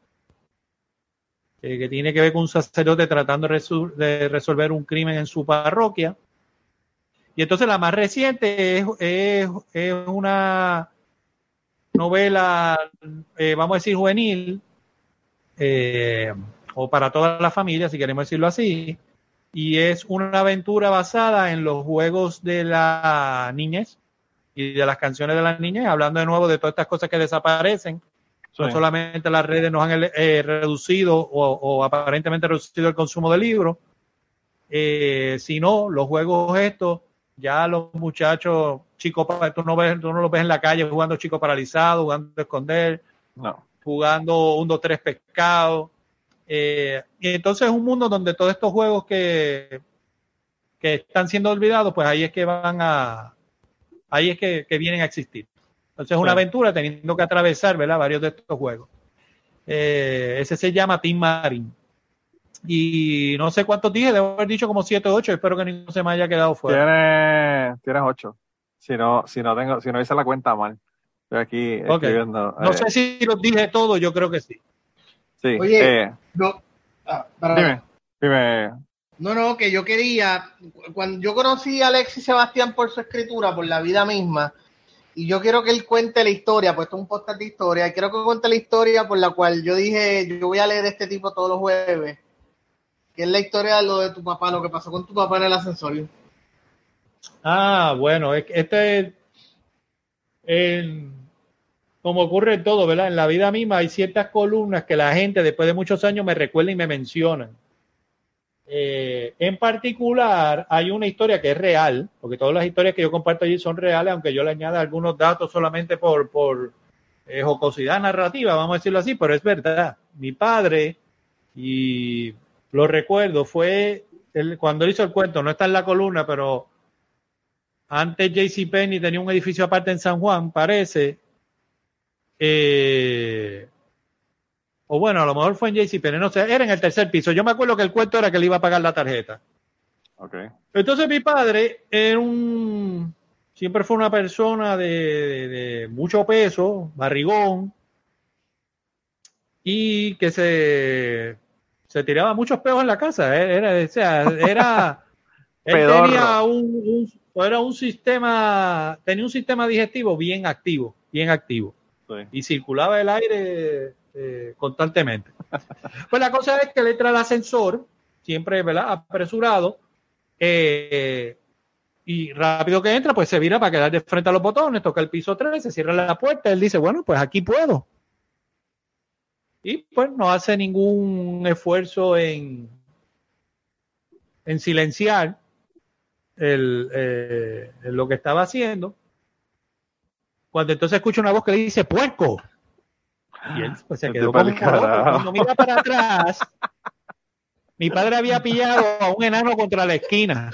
[SPEAKER 5] eh, que tiene que ver con un sacerdote tratando de, resolver un crimen en su parroquia. Y entonces la más reciente es, es, una novela, eh, vamos a decir, juvenil, o para toda la familia, si queremos decirlo así, y es una aventura basada en los juegos de la niñez y de las canciones de la niñez, hablando de nuevo de todas estas cosas que desaparecen.
[SPEAKER 3] Sí.
[SPEAKER 5] No solamente las redes nos han eh, reducido o, o aparentemente reducido el consumo de libros, eh, sino los juegos estos, ya los muchachos, chicos, tú no, ves, tú no los ves en la calle jugando chico paralizado, jugando a esconder,
[SPEAKER 3] No.
[SPEAKER 5] jugando un, dos, tres pescados. Eh, y entonces es un mundo donde todos estos juegos que, que están siendo olvidados, pues ahí es que van a, ahí es que, que vienen a existir. Entonces es una aventura teniendo que atravesar, ¿verdad? Varios de estos juegos. Eh, ese se llama Team Marine. Y no sé cuántos dije, debo haber dicho como siete o ocho, espero que ninguno se me haya quedado fuera.
[SPEAKER 3] Tienes, tienes ocho. Si no, si no tengo, si no hice la cuenta mal. Estoy aquí
[SPEAKER 5] Ok.
[SPEAKER 3] escribiendo.
[SPEAKER 5] No
[SPEAKER 3] eh,
[SPEAKER 5] sé si los dije todos, yo creo que sí.
[SPEAKER 3] Sí.
[SPEAKER 4] Oye.
[SPEAKER 3] eh,
[SPEAKER 4] No, ah, para-
[SPEAKER 3] dime, dime.
[SPEAKER 4] No, no, que yo quería, cuando yo conocí a Alexis Sebastián por su escritura, por la vida misma, y yo quiero que él cuente la historia, pues esto es un podcast de historia, y quiero que cuente la historia por la cual yo dije, yo voy a leer este tipo todos los jueves, que es la historia de lo de tu papá, lo que pasó con tu papá en el ascensor.
[SPEAKER 5] Ah, bueno, es que este en- como ocurre en todo, ¿verdad? En la vida misma hay ciertas columnas que la gente después de muchos años me recuerda y me mencionan. Eh, en particular, hay una historia que es real, porque todas las historias que yo comparto allí son reales, aunque yo le añada algunos datos solamente por, por eh, jocosidad narrativa, vamos a decirlo así, pero es verdad. Mi padre, y lo recuerdo, fue él- cuando hizo el cuento, no está en la columna, pero antes JCPenney tenía un edificio aparte en San Juan, parece. Eh, o bueno, a lo mejor fue en JCPenney, no sé, era en el tercer piso. Yo me acuerdo que el cuento era que le iba a pagar la tarjeta.
[SPEAKER 3] Ok.
[SPEAKER 5] Entonces mi padre era un siempre fue una persona de, de- de mucho peso, barrigón, y que se, se tiraba muchos peos en la casa. eh, Era, o sea, era, [LAUGHS] él tenía un, un- era un sistema, tenía un sistema digestivo bien activo, bien activo Y circulaba el aire eh, constantemente. [LAUGHS] Pues la cosa es que él entra al ascensor, siempre ¿verdad? apresurado, eh, y rápido que entra, pues se vira para quedar de frente a los botones, toca el piso 3, se cierra la puerta, él dice, bueno, pues aquí puedo. Y pues no hace ningún esfuerzo en, en silenciar eh, lo que estaba haciendo. Cuando entonces escucha una voz que le dice puerco. Y él pues, se quedó como. Cuando mira para atrás, mi padre había pillado a un enano contra la esquina.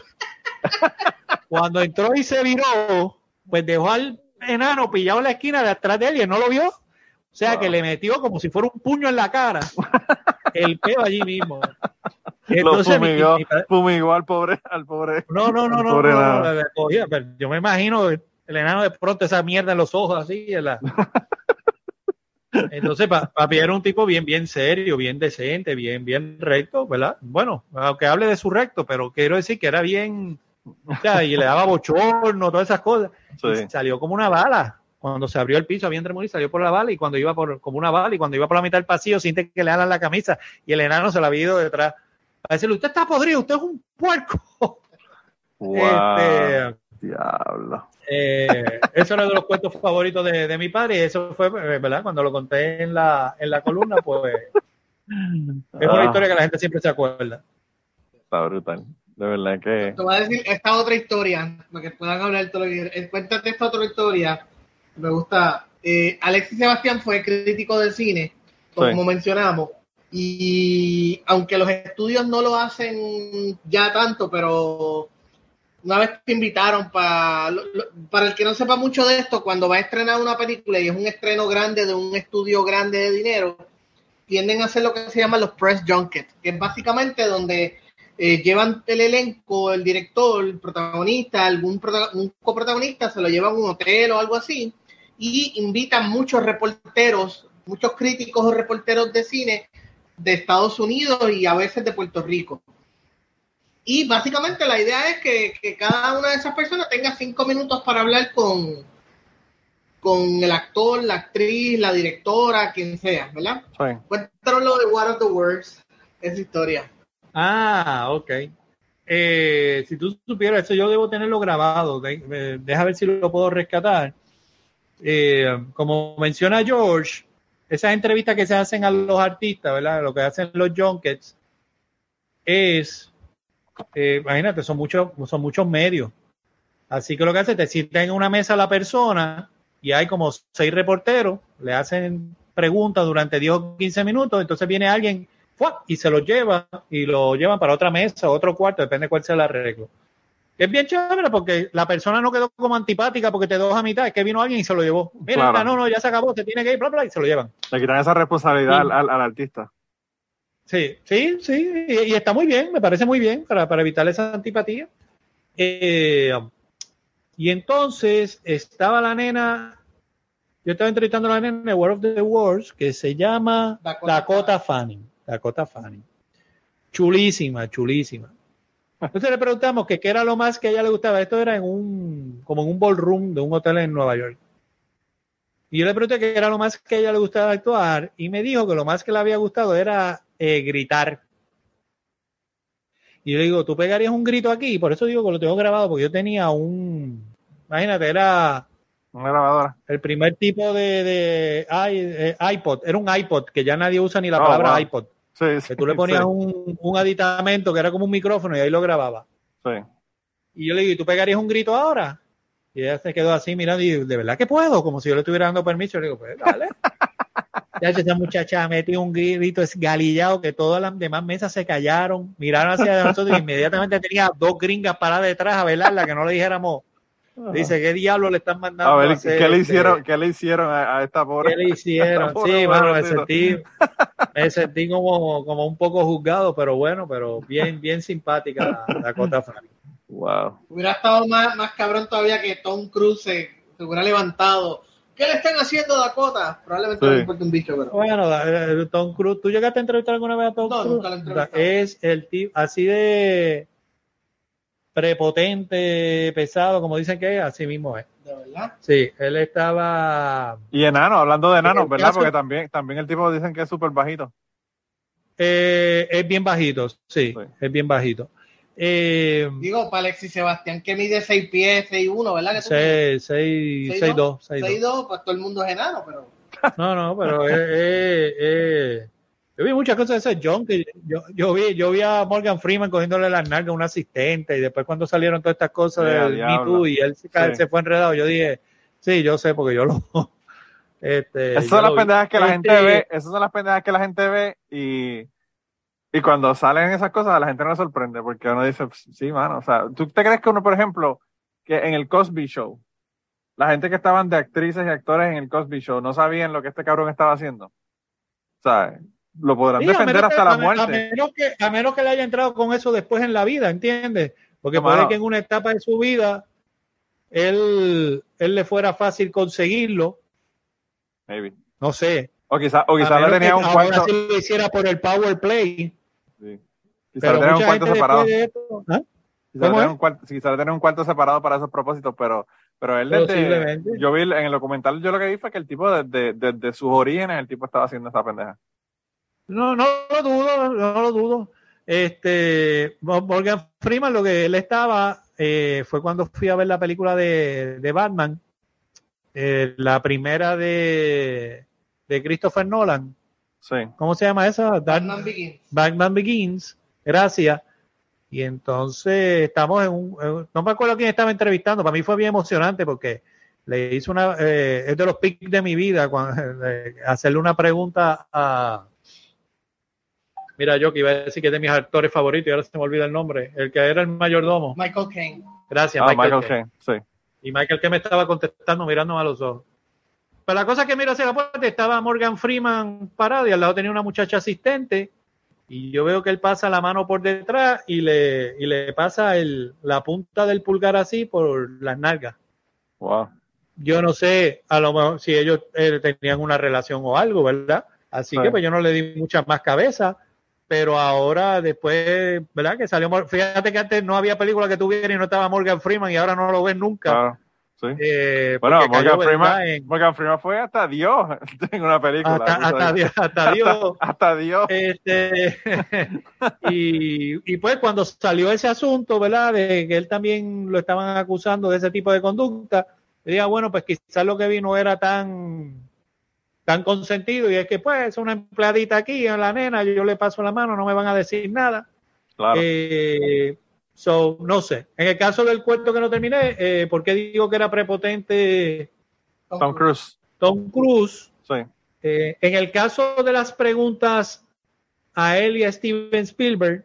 [SPEAKER 5] Cuando entró y se viró, pues dejó al enano pillado en la esquina de atrás de él y él no lo vio. O sea
[SPEAKER 3] Wow.
[SPEAKER 5] que le metió como si fuera un puño en la cara. El peo allí mismo.
[SPEAKER 3] Lo
[SPEAKER 5] Entonces, mi-
[SPEAKER 3] fumigó,
[SPEAKER 5] mi padre-
[SPEAKER 3] fumigó al pobre, al pobre.
[SPEAKER 5] no, no, no, no,
[SPEAKER 3] pobre
[SPEAKER 5] no, no, pero yo me imagino el enano de pronto esa mierda en los ojos así. en la- [LAUGHS] Entonces, pa- papi era un tipo bien, bien serio, bien decente, bien, bien recto, ¿verdad? Bueno, aunque hable de su recto, pero quiero decir que era bien, o sea, y le daba bochorno, todas esas cosas.
[SPEAKER 3] Sí.
[SPEAKER 5] salió como una bala. Cuando se abrió el piso, había entre y salió por la bala y cuando iba por, como una bala y cuando iba por la mitad del pasillo, siente que le alan la camisa y el enano se la había ido detrás. Para decirle, usted está podrido, usted es un puerco. [LAUGHS]
[SPEAKER 3] Wow.
[SPEAKER 5] Este,
[SPEAKER 3] Diablo.
[SPEAKER 5] Eh, eso era de los cuentos favoritos de, de mi padre y eso fue, eh, ¿verdad? Cuando lo conté en la, en la columna, pues es una
[SPEAKER 3] Ah,
[SPEAKER 5] historia que la gente siempre se acuerda.
[SPEAKER 3] Está brutal. De verdad que.
[SPEAKER 4] Te voy a decir esta otra historia, para que puedan hablar todo lo que quieran. Cuéntate esta otra historia. Me gusta. Eh, Alexis Sebastián fue crítico del cine, como
[SPEAKER 3] Sí.
[SPEAKER 4] mencionamos. Y aunque los estudios no lo hacen ya tanto, pero una vez te invitaron para, para el que no sepa mucho de esto, cuando va a estrenar una película y es un estreno grande de un estudio grande de dinero, tienden a hacer lo que se llama los press junkets, que es básicamente donde eh, llevan el elenco, el director, el protagonista, algún un coprotagonista, se lo llevan a un hotel o algo así, y invitan muchos reporteros, muchos críticos o reporteros de cine de Estados Unidos y a veces de Puerto Rico. Y básicamente la idea es que, que cada una de esas personas tenga cinco minutos para hablar con, con el actor, la actriz, la directora, quien sea, ¿verdad?
[SPEAKER 3] Sí.
[SPEAKER 4] Cuéntanos lo de What of the Words, esa historia.
[SPEAKER 5] Ah, ok. Eh, si tú supieras, eso yo debo tenerlo grabado. De- eh, deja ver si lo puedo rescatar. Eh, como menciona George, esas entrevistas que se hacen a los artistas, ¿verdad? Lo que hacen los junkets es, eh, imagínate, son muchos, son muchos medios. Así que lo que hace, te sienta en una mesa la persona y hay como seis reporteros, le hacen preguntas durante 10 o 15 minutos, entonces viene alguien ¡fua! y se lo lleva y lo llevan para otra mesa, otro cuarto, depende cuál sea el arreglo. Es bien chévere porque la persona no quedó como antipática porque te dos a mitad, es que vino alguien y se lo llevó. Mira,
[SPEAKER 3] Claro.
[SPEAKER 5] no, no, ya se acabó, se tiene que ir, bla, bla, y se lo llevan.
[SPEAKER 3] Le quitan esa responsabilidad
[SPEAKER 5] Sí.
[SPEAKER 3] al, al- al artista.
[SPEAKER 5] Sí, sí, sí, y, y está muy bien, me parece muy bien para, para evitar esa antipatía. Eh, y entonces estaba la nena, yo estaba entrevistando a la nena de World of the Wars, que se llama
[SPEAKER 4] Dakota
[SPEAKER 5] Dakota, Fanning. Dakota Fanning. Chulísima, chulísima. Entonces le preguntamos que qué era lo más que a ella le gustaba. Esto era en un, como en un ballroom de un hotel en Nueva York. Y yo le pregunté qué era lo más que a ella le gustaba actuar y me dijo que lo más que le había gustado era eh, gritar. Y yo le digo, ¿tú pegarías un grito aquí? Por eso digo que lo tengo grabado, porque yo tenía un, imagínate, era
[SPEAKER 3] Una grabadora.
[SPEAKER 5] el primer tipo de, eh, iPod, era un iPod, que ya nadie usa ni la
[SPEAKER 3] Oh,
[SPEAKER 5] palabra
[SPEAKER 3] wow.
[SPEAKER 5] iPod,
[SPEAKER 3] Sí,
[SPEAKER 5] que tú le ponías
[SPEAKER 3] sí,
[SPEAKER 5] un, un aditamento que era como un micrófono y ahí lo grababa.
[SPEAKER 3] sí.
[SPEAKER 5] Y yo le digo, ¿y tú pegarías un grito ahora? Y ella se quedó así mirando y de verdad que puedo, como si yo le estuviera dando permiso. Le digo, pues dale. [LAUGHS] Ya esa muchacha metió un grito esgalillado que todas las demás mesas se callaron, miraron hacia nosotros y inmediatamente tenía dos gringas paradas detrás a velarla que no le dijéramos. Dice, ¿qué diablo le están mandando
[SPEAKER 3] A ver,
[SPEAKER 5] hacer,
[SPEAKER 3] ¿qué le
[SPEAKER 5] este,
[SPEAKER 3] hicieron, ¿qué le hicieron a, a esta pobre?
[SPEAKER 5] ¿Qué le hicieron? [LAUGHS]
[SPEAKER 3] Pobre
[SPEAKER 5] Sí, mano, me sentí, me sentí como, como un poco juzgado, pero bueno, pero bien, bien simpática la Dakota Fanning.
[SPEAKER 3] Wow.
[SPEAKER 4] Hubiera estado más, más cabrón todavía que Tom Cruise se, se hubiera levantado. ¿Qué le están haciendo Dakota? Probablemente
[SPEAKER 3] Sí.
[SPEAKER 4] no le importa un bicho, pero.
[SPEAKER 5] Bueno, eh, Tom Cruise, ¿tú llegaste a entrevistar alguna vez a Tom
[SPEAKER 4] No,
[SPEAKER 5] Cruise?
[SPEAKER 4] nunca lo entrevistado.
[SPEAKER 5] Es el tipo así de prepotente, pesado, como dicen que es, así mismo es.
[SPEAKER 4] De verdad.
[SPEAKER 5] Sí, él estaba
[SPEAKER 3] Y enano, hablando de enanos,
[SPEAKER 5] El
[SPEAKER 3] ¿verdad? Porque también, también el tipo dicen que es súper bajito.
[SPEAKER 5] eh, es bien bajito, sí,
[SPEAKER 3] Sí.
[SPEAKER 5] es bien bajito. Eh,
[SPEAKER 4] Digo, para Alexis Sebastián, que mide 6 pies, 6 1, ¿verdad? Que tú
[SPEAKER 5] seis, seis,
[SPEAKER 4] mides?
[SPEAKER 5] seis, dos, seis, dos.
[SPEAKER 4] 6 2, pues todo el mundo es enano, pero. [LAUGHS]
[SPEAKER 5] No, no, pero es, es- es- yo vi muchas cosas de ese John que yo, yo vi, yo vi a Morgan Freeman cogiéndole las nalgas a un asistente y después cuando salieron todas estas cosas
[SPEAKER 3] Eh,
[SPEAKER 5] del. Me Too y él se,
[SPEAKER 3] Sí.
[SPEAKER 5] se fue enredado, yo dije, sí, yo sé porque yo lo [LAUGHS] este,
[SPEAKER 3] Esas son las pendejas que la
[SPEAKER 5] Este,
[SPEAKER 3] gente ve, esas son las pendejas que la gente ve y, y cuando salen esas cosas a la gente no le sorprende porque uno dice, "Pues, sí, mano, o sea, ¿tú te crees que uno, por ejemplo, que en el Cosby Show, la gente que estaban de actrices y actores en el Cosby Show no sabían lo que este cabrón estaba haciendo? O sea, lo podrán
[SPEAKER 5] Sí,
[SPEAKER 3] defender hasta
[SPEAKER 5] que-
[SPEAKER 3] la muerte.
[SPEAKER 5] A menos, que, a menos que le haya entrado con eso después en la vida, ¿entiendes? Porque
[SPEAKER 3] No,
[SPEAKER 5] puede
[SPEAKER 3] mano.
[SPEAKER 5] que en una etapa de su vida él, él le fuera fácil conseguirlo,
[SPEAKER 3] Maybe.
[SPEAKER 5] no sé.
[SPEAKER 3] O quizás o quizá le tenía
[SPEAKER 5] que
[SPEAKER 3] un
[SPEAKER 5] ahora
[SPEAKER 3] cuarto.
[SPEAKER 5] sí lo hiciera por el power play. Pero
[SPEAKER 3] le tenía un cuarto separado.
[SPEAKER 5] ¿ah?
[SPEAKER 3] Quizá le
[SPEAKER 5] ¿Cómo
[SPEAKER 3] tenía
[SPEAKER 5] es?
[SPEAKER 3] un cuarto, separado para esos propósitos, pero, pero él desde, yo vi en el documental, yo lo que vi fue que el tipo desde, desde sus orígenes, el tipo estaba haciendo esa pendeja.
[SPEAKER 5] No, no lo dudo, no lo dudo. Este, Morgan Freeman, lo que él estaba, eh, fue cuando fui a ver la película de, de Batman, eh, la primera de, de Christopher Nolan.
[SPEAKER 3] Sí.
[SPEAKER 5] ¿Cómo se llama esa? Dark-
[SPEAKER 4] Batman Begins.
[SPEAKER 5] Batman Begins, gracias. Y entonces estamos en un, en- no me acuerdo quién estaba entrevistando, para mí fue bien emocionante porque le hice una, eh, es de los pics de mi vida, cuando, [LAUGHS] eh, hacerle una pregunta a, mira yo que iba a decir que es de mis actores favoritos y ahora se me olvida el nombre, el que era el mayordomo,
[SPEAKER 4] Michael Caine.
[SPEAKER 5] gracias
[SPEAKER 3] Ah,
[SPEAKER 5] Michael,
[SPEAKER 3] Michael
[SPEAKER 5] Caine.
[SPEAKER 3] Sí.
[SPEAKER 5] Y Michael que me estaba contestando mirándome a los ojos. Pero la cosa es que miro hacia la puerta, estaba Morgan Freeman parado y al lado tenía una muchacha asistente. Y yo veo que él pasa la mano por detrás y le, y le pasa el, la punta del pulgar así por las nalgas.
[SPEAKER 3] Wow.
[SPEAKER 5] Yo no sé a lo mejor si ellos eh, tenían una relación o algo, ¿verdad? Así
[SPEAKER 3] Sí.
[SPEAKER 5] que pues yo no le di mucha más cabeza. Pero ahora después, ¿verdad? Que salió, fíjate que antes no había película que tuviera y no estaba Morgan Freeman y ahora no lo ves nunca.
[SPEAKER 3] Claro. Sí.
[SPEAKER 5] Eh,
[SPEAKER 3] Bueno, Morgan. Freeman,
[SPEAKER 5] en-
[SPEAKER 3] Morgan Freeman fue hasta Dios [LAUGHS] en una película.
[SPEAKER 5] hasta. Dios, hasta Dios. [LAUGHS]
[SPEAKER 3] Hasta Dios.
[SPEAKER 5] Este, [LAUGHS] y, y pues cuando salió ese asunto, ¿verdad? De que él también lo estaban acusando de ese tipo de conducta, yo dije, bueno, pues quizás lo que vino era tan tan consentido y es que pues es una empleadita aquí en la nena, yo le paso la mano, no me van a decir nada.
[SPEAKER 3] Claro.
[SPEAKER 5] Eh, so, no sé. En el caso del cuento que no terminé, eh, ¿por qué digo que era prepotente
[SPEAKER 3] Tom Cruise.
[SPEAKER 5] Tom Cruise?
[SPEAKER 3] Sí.
[SPEAKER 5] Eh, en el caso de las preguntas a él y a Steven Spielberg,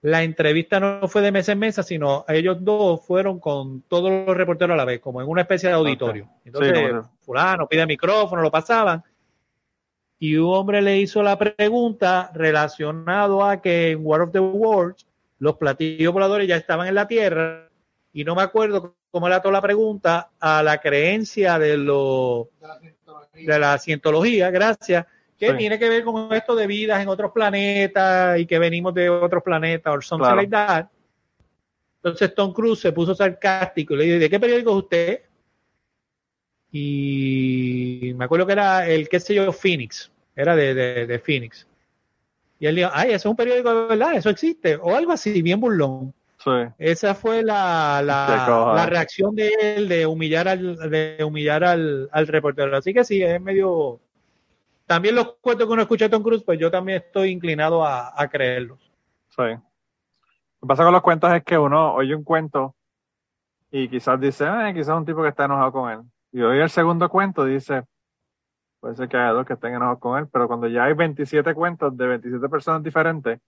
[SPEAKER 5] la entrevista no fue de mesa en mesa, sino ellos dos fueron con todos los reporteros a la vez, como en una especie de auditorio. Entonces,
[SPEAKER 3] Sí,
[SPEAKER 5] fulano pide micrófono, lo pasaban. Y un hombre le hizo la pregunta relacionado a que en War of the Worlds los platillos voladores ya estaban en la Tierra y no me acuerdo cómo le ató la pregunta a la creencia de los
[SPEAKER 4] De la cientología.
[SPEAKER 5] gracias, que
[SPEAKER 3] Sí.
[SPEAKER 5] tiene que ver con esto de vidas en otros planetas y que venimos de otros planetas o something
[SPEAKER 3] Claro.
[SPEAKER 5] like that. Entonces Tom Cruise se puso sarcástico y le dijo, ¿de qué periódico es usted? Y me acuerdo que era el, qué sé yo, Phoenix, era de, de, de Phoenix. Y él dijo, ay, eso es un periódico de verdad, eso existe, o algo así, bien burlón.
[SPEAKER 3] Sí.
[SPEAKER 5] Esa fue la, la, la reacción de él de humillar al, de humillar al, al reportero. Así que sí, es medio. También los cuentos que uno escucha de Tom Cruise, pues yo también estoy inclinado a, a creerlos.
[SPEAKER 3] Sí. Lo que pasa con los cuentos es que uno oye un cuento y quizás dice, ah, quizás un tipo que está enojado con él. Y oye el segundo cuento dice, puede ser que haya dos que estén enojados con él, pero cuando ya hay 27 cuentos de 27 personas diferentes,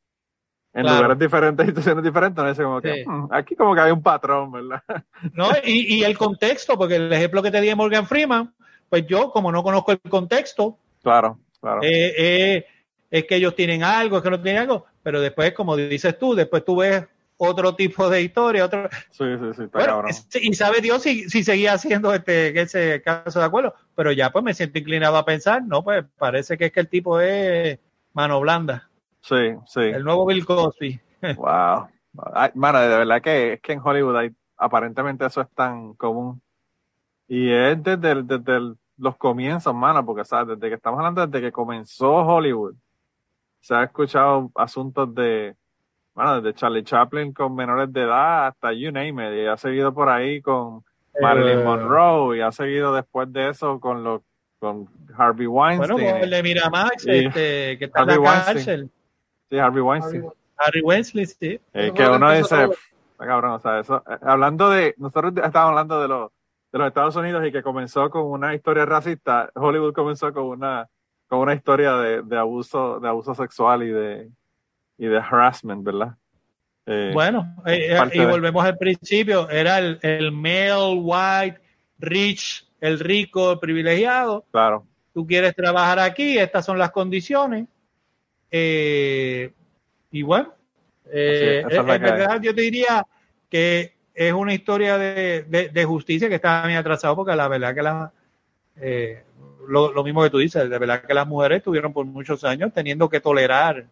[SPEAKER 3] en
[SPEAKER 5] Claro.
[SPEAKER 3] lugares diferentes, [LAUGHS] situaciones diferentes, uno dice como que,
[SPEAKER 5] Sí.
[SPEAKER 3] "Hmm, aquí como que hay un patrón, ¿verdad? [LAUGHS]
[SPEAKER 5] ¿no? Y, y el contexto, porque el ejemplo que te di de Morgan Freeman, pues yo, como no conozco el contexto,
[SPEAKER 3] Claro, claro.
[SPEAKER 5] eh, eh, es que ellos tienen algo, es que no tienen algo, pero después, como dices tú, después tú ves otro tipo de historia, otro...
[SPEAKER 3] Sí, sí, sí, está
[SPEAKER 5] Bueno,
[SPEAKER 3] cabrón.
[SPEAKER 5] es- y sabe Dios si, si seguía haciendo este ese caso de acuerdo, pero ya pues me siento inclinado a pensar, no, pues parece que es que el tipo es mano blanda,
[SPEAKER 3] Sí, sí.
[SPEAKER 5] el nuevo Bill Cosby. [LAUGHS]
[SPEAKER 3] Wow. Ay, mano, de verdad que es que en Hollywood hay, aparentemente eso es tan común. Y es desde, el- desde el- los comienzos, mano, porque ¿sabes? desde que estamos hablando, desde que comenzó Hollywood, se ha escuchado asuntos de, bueno, desde Charlie Chaplin con menores de edad hasta you name it, y ha seguido por ahí con Marilyn
[SPEAKER 5] Eh,
[SPEAKER 3] Monroe, y ha seguido después de eso con los con Harvey
[SPEAKER 5] Bueno,
[SPEAKER 3] Weinstein.
[SPEAKER 5] como el de Miramax, este, que está en
[SPEAKER 3] Harvey
[SPEAKER 5] la
[SPEAKER 3] Weinstein.
[SPEAKER 5] cárcel,
[SPEAKER 3] Sí, Harvey Weinstein.
[SPEAKER 5] Harry Wesley, sí.
[SPEAKER 3] Eh, que uno dice,
[SPEAKER 4] todo.
[SPEAKER 3] "Está cabrón, o sea, eso, eh, hablando de, nosotros estábamos hablando de los, de los Estados Unidos y que comenzó con una historia racista, Hollywood comenzó con una, con una historia de, de abuso, de abuso sexual y de, y de harassment, ¿verdad? Eh,
[SPEAKER 5] Bueno, eh, eh, y
[SPEAKER 3] de-
[SPEAKER 5] volvemos al principio, era el, el male, white, rich, el rico, el privilegiado.
[SPEAKER 3] claro,
[SPEAKER 5] Tú quieres trabajar aquí, estas son las condiciones. Eh, y bueno, eh,
[SPEAKER 3] es, es la
[SPEAKER 5] en verdad yo te diría que es una historia de, de- de justicia que está bien atrasado porque la verdad que la, eh, lo, lo mismo que tú dices, de verdad que las mujeres estuvieron por muchos años teniendo que tolerar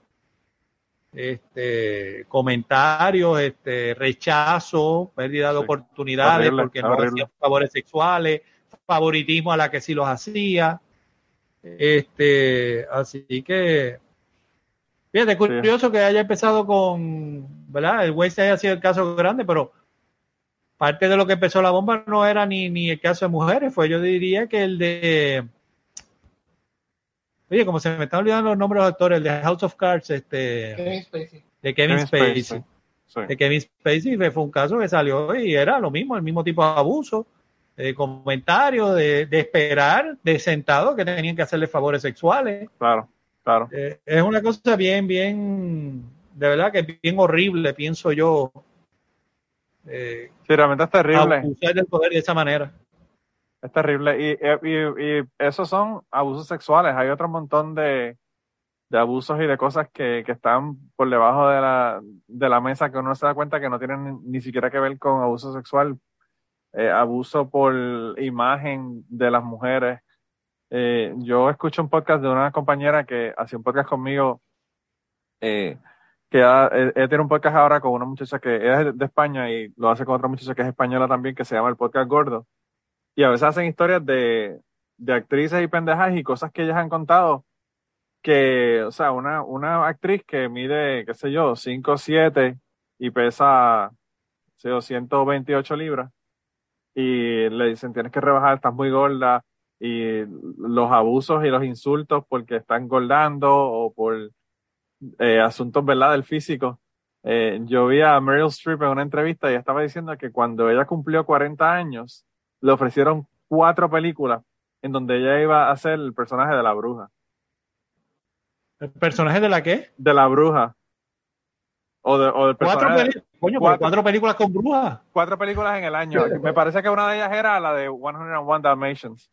[SPEAKER 5] este comentarios, este rechazo, pérdida de
[SPEAKER 3] Sí.
[SPEAKER 5] oportunidades porque no
[SPEAKER 3] horrible.
[SPEAKER 5] hacían favores sexuales, favoritismo a la que sí los hacía. Este, así que fíjate, curioso que haya empezado con, ¿verdad? El West haya sido el caso grande, pero parte de lo que empezó la bomba no era ni, ni el caso de mujeres, fue yo diría que el de Oye, como se me están olvidando los nombres de los actores, el de House of Cards, este,
[SPEAKER 4] Kevin Spacey.
[SPEAKER 5] de Kevin,
[SPEAKER 3] Kevin
[SPEAKER 5] Spacey.
[SPEAKER 3] Spacey. sí.
[SPEAKER 5] De Kevin Spacey fue un caso que salió y era lo mismo, el mismo tipo de abuso, de comentarios, de, de esperar, de sentado que tenían que hacerle favores sexuales.
[SPEAKER 3] claro, claro.
[SPEAKER 5] Eh, es una cosa bien, bien, de verdad que bien horrible, pienso yo, eh,
[SPEAKER 3] Sí, realmente es terrible.
[SPEAKER 5] abusar del poder de esa manera.
[SPEAKER 3] Es terrible. Y, esos son abusos sexuales. Hay otro montón de, abusos y de cosas que, están por debajo de la, mesa que uno se da cuenta que no tienen ni, siquiera que ver con abuso sexual. Eh, abuso por imagen de las mujeres. Eh, yo escucho un podcast de una compañera que hacía un podcast conmigo, eh, que eh, ella tiene un podcast ahora con una muchacha que es de España y lo hace con otra muchacha que es española también, que se llama el podcast Gordo. Y a veces hacen historias de, de actrices y pendejas y cosas que ellas han contado que, o sea, una, una actriz que mide, qué sé yo, 5 7 y pesa, qué sé yo, 128 libras y le dicen tienes que rebajar, estás muy gorda y los abusos y los insultos porque está engordando o por eh, asuntos, ¿verdad?, del físico. Eh, yo vi a Meryl Streep en una entrevista y ella estaba diciendo que cuando ella cumplió 40 años, le ofrecieron cuatro películas en donde ella iba a ser el personaje de la bruja.
[SPEAKER 5] ¿El personaje de la qué?
[SPEAKER 3] De la bruja. O, de, o del
[SPEAKER 5] Cuatro, coño,
[SPEAKER 3] cuatro-
[SPEAKER 5] cuatro películas con brujas.
[SPEAKER 3] cuatro películas en el año. [LAUGHS] Me parece que una de ellas era la de 101 Dalmatians.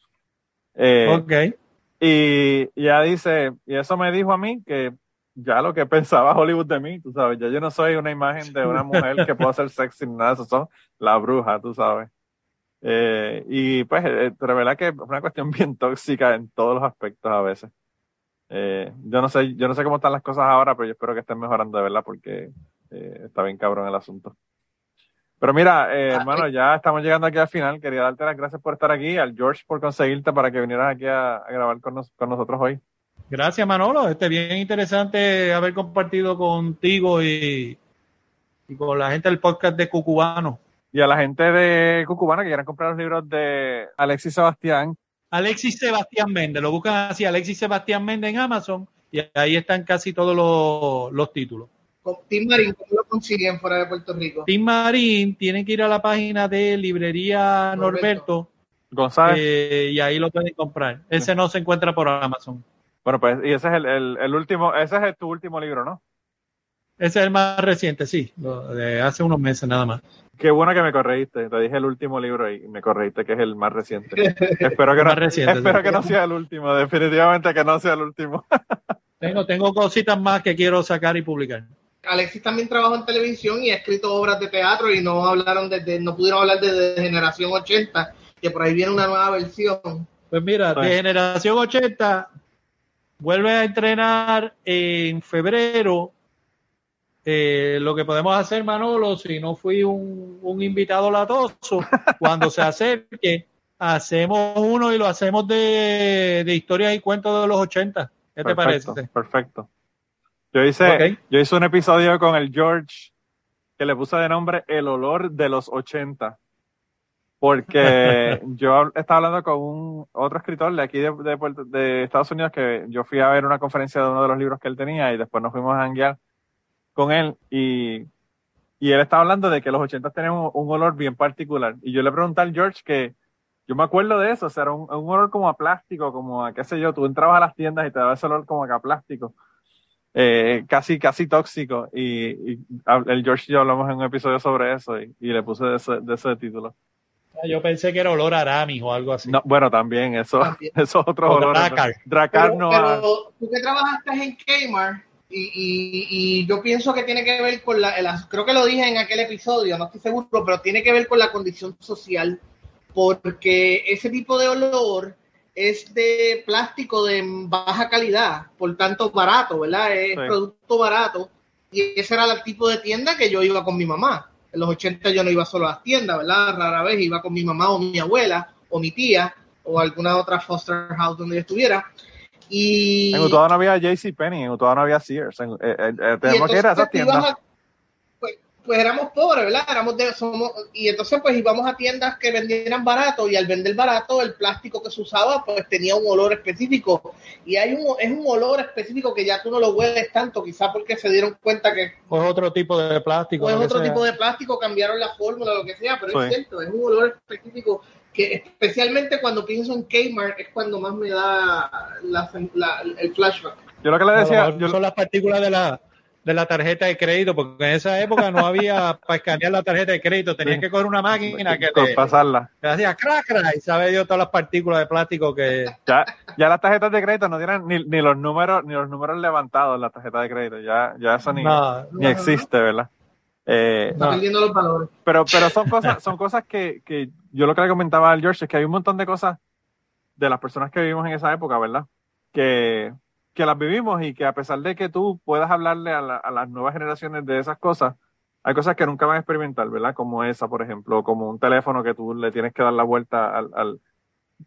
[SPEAKER 3] Eh,
[SPEAKER 5] ok.
[SPEAKER 3] Y y ella dice, y eso me dijo a mí que ya lo que pensaba Hollywood de mí, tú sabes, ya yo no soy una imagen de una mujer que pueda hacer sexy nada, eso son la bruja, tú sabes. Eh, y pues eh, revela que es una cuestión [LAUGHS] bien tóxica en todos los aspectos a veces. Eh, yo no sé, yo no sé cómo están las cosas ahora, pero yo espero que estén mejorando de verdad porque eh, está bien cabrón el asunto. Pero mira, eh,
[SPEAKER 4] Ah,
[SPEAKER 3] hermano, ya estamos llegando aquí al final. Quería darte las gracias por estar aquí, al George por conseguirte para que vinieras aquí a, a grabar con, nos- con nosotros hoy.
[SPEAKER 5] Gracias, Manolo. Este bien interesante haber compartido contigo y, y con la gente del podcast de Cucubano.
[SPEAKER 3] Y a la gente de Cucubana que quieran comprar los libros de Alexis Sebastián,
[SPEAKER 5] Alexis Sebastián Méndez, lo buscan así, Alexis Sebastián Méndez en Amazon y ahí están casi todos los, los títulos.
[SPEAKER 4] Tim Marín, ¿cómo lo consiguen fuera de Puerto Rico?
[SPEAKER 5] Tim Marín, tienen que ir a la página de Librería
[SPEAKER 4] Norberto.
[SPEAKER 5] Norberto
[SPEAKER 3] González.
[SPEAKER 5] eh, y ahí lo pueden comprar. Ese no se encuentra por Amazon.
[SPEAKER 3] Bueno, pues, y ese es el, el, el último, ese es el- tu último libro, ¿no?
[SPEAKER 5] Ese es el más reciente, sí, lo de hace unos meses nada más.
[SPEAKER 3] Qué bueno que me corregiste. Te dije el último libro y me corregiste que es el más reciente. espero que, no,
[SPEAKER 5] más reciente,
[SPEAKER 3] espero
[SPEAKER 5] sí.
[SPEAKER 3] que no sea el último. Definitivamente que no sea el último. [LAUGHS]
[SPEAKER 5] Tengo, tengo cositas más que quiero sacar y publicar.
[SPEAKER 4] Alexis también trabajó en televisión y ha escrito obras de teatro y no hablaron de, no pudieron hablar de, Generación 80, que por ahí viene una nueva versión.
[SPEAKER 5] Pues mira, de Generación 80 vuelve a entrenar en febrero. Eh, lo que podemos hacer, Manolo, si no fui un, un invitado latoso, cuando se acerque, hacemos uno y lo hacemos de, de historias y cuentos de los 80. ¿Qué te parece?
[SPEAKER 3] Perfecto. Yo hice, yo hice un episodio con el George que le puse de nombre El olor de los 80. Porque [LAUGHS] yo estaba hablando con un otro escritor de aquí de, de, Estados Unidos que yo fui a ver una conferencia de uno de los libros que él tenía y después nos fuimos a hanguear con él y, y él estaba hablando de que los 80 tenían un, olor bien particular. Y yo le pregunté al George que yo me acuerdo de eso, o sea, era un, olor como a plástico, como a qué sé yo, tú entrabas a las tiendas y te daba ese olor como a plástico, eh, casi, casi tóxico. Y, el George y yo hablamos en un episodio sobre eso y, le puse de ese, de ese título.
[SPEAKER 5] Ah, yo pensé que era olor a Aramis o algo así.
[SPEAKER 3] No, bueno, también, eso, [LAUGHS] eso es otro olor.
[SPEAKER 5] Dracar.
[SPEAKER 4] Dracar no. Pero tú que trabajaste en Kmart, y, y, yo pienso que tiene que ver con la, creo que lo dije en aquel episodio, no estoy seguro, pero tiene que ver con la condición social porque ese tipo de olor es de plástico de baja calidad, por tanto barato, ¿verdad? Es producto barato. Y ese era el tipo de tienda que yo iba con mi mamá. En los 80 yo no iba solo a las tiendas, ¿verdad? Rara vez iba con mi mamá o mi abuela o mi tía o alguna otra foster house donde yo estuviera. Y...
[SPEAKER 3] En Utuado no había JCPenney, en Utuado no había Sears. En, eh, eh, eh tenemos que ir a esas tiendas
[SPEAKER 4] pues éramos pobres, ¿verdad? Éramos de, somos, y entonces pues íbamos a tiendas que vendieran barato y al vender barato el plástico que se usaba pues tenía un olor específico y hay un, es un olor específico que ya tú no lo hueles tanto, quizá porque se dieron cuenta que...
[SPEAKER 5] Pues otro tipo de plástico.
[SPEAKER 4] Pues otro tipo de plástico, cambiaron la fórmula, lo que sea, pero es cierto, es un olor específico que especialmente cuando pienso en Kmart es cuando más me da el flashback.
[SPEAKER 3] Yo lo que le decía... yo...
[SPEAKER 5] Son las partículas de la de la tarjeta de crédito, porque en esa época no había [LAUGHS] para escanear la tarjeta de crédito, tenías que coger una máquina que te,
[SPEAKER 3] pasarla.
[SPEAKER 5] te hacía crack, crack y sabe Dios todas las partículas de plástico que
[SPEAKER 3] ya, ya las tarjetas de crédito no tienen ni, ni los números ni los números levantados en la tarjeta de crédito, ya, ya eso ni, ni existe, ¿verdad?
[SPEAKER 4] Eh, los valores.
[SPEAKER 3] Pero, pero son cosas, son cosas que, que yo lo que le comentaba al George es que hay un montón de cosas de las personas que vivimos en esa época, ¿verdad? Que, que las vivimos y que a pesar de que tú puedas hablarle a, las nuevas generaciones de esas cosas, hay cosas que nunca van a experimentar, ¿verdad? Como esa, por ejemplo, como un teléfono que tú le tienes que dar la vuelta al, al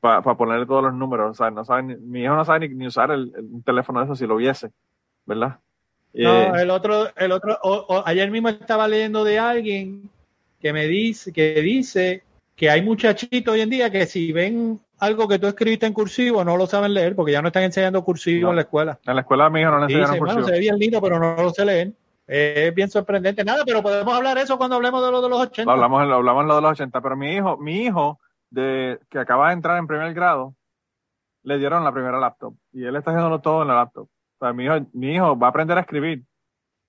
[SPEAKER 3] para ponerle todos los números. O sea, no sabe, mi hijo no sabe ni, usar el, un teléfono de eso si lo viese, ¿verdad?
[SPEAKER 5] No, eh, el otro, el otro, ayer mismo estaba leyendo de alguien que me dice, que dice que hay muchachitos hoy en día que si ven algo que tú escribiste en cursivo no lo saben leer porque ya no están enseñando cursivo en la escuela.
[SPEAKER 3] En la escuela mi hijo no le enseñan cursivo. Bueno,
[SPEAKER 5] se ve bien lindo, pero no lo sé leer. Es bien sorprendente. Nada, pero podemos hablar eso cuando hablemos de lo de los 80.
[SPEAKER 3] hablamos, hablamos lo de los 80, pero mi hijo, mi hijo de que acaba de entrar en primer grado, le dieron la primera laptop y él está haciéndolo todo en la laptop. Sea, mi hijo, mi hijo va a aprender a escribir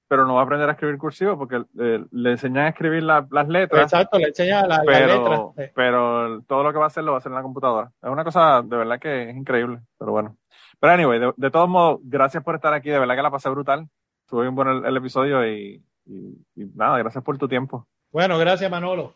[SPEAKER 3] pero no va a aprender a escribir cursivo porque eh, le enseñan a escribir las letras.
[SPEAKER 5] Exacto, le enseñan las
[SPEAKER 3] letras. Pero todo lo que va a hacer lo va a hacer en la computadora. Es una cosa de verdad que es increíble, pero bueno. Pero anyway, de, todos modos, gracias por estar aquí, de verdad que la pasé brutal. Estuvo bien bueno el, episodio y, nada, gracias por tu tiempo.
[SPEAKER 5] Bueno, gracias Manolo.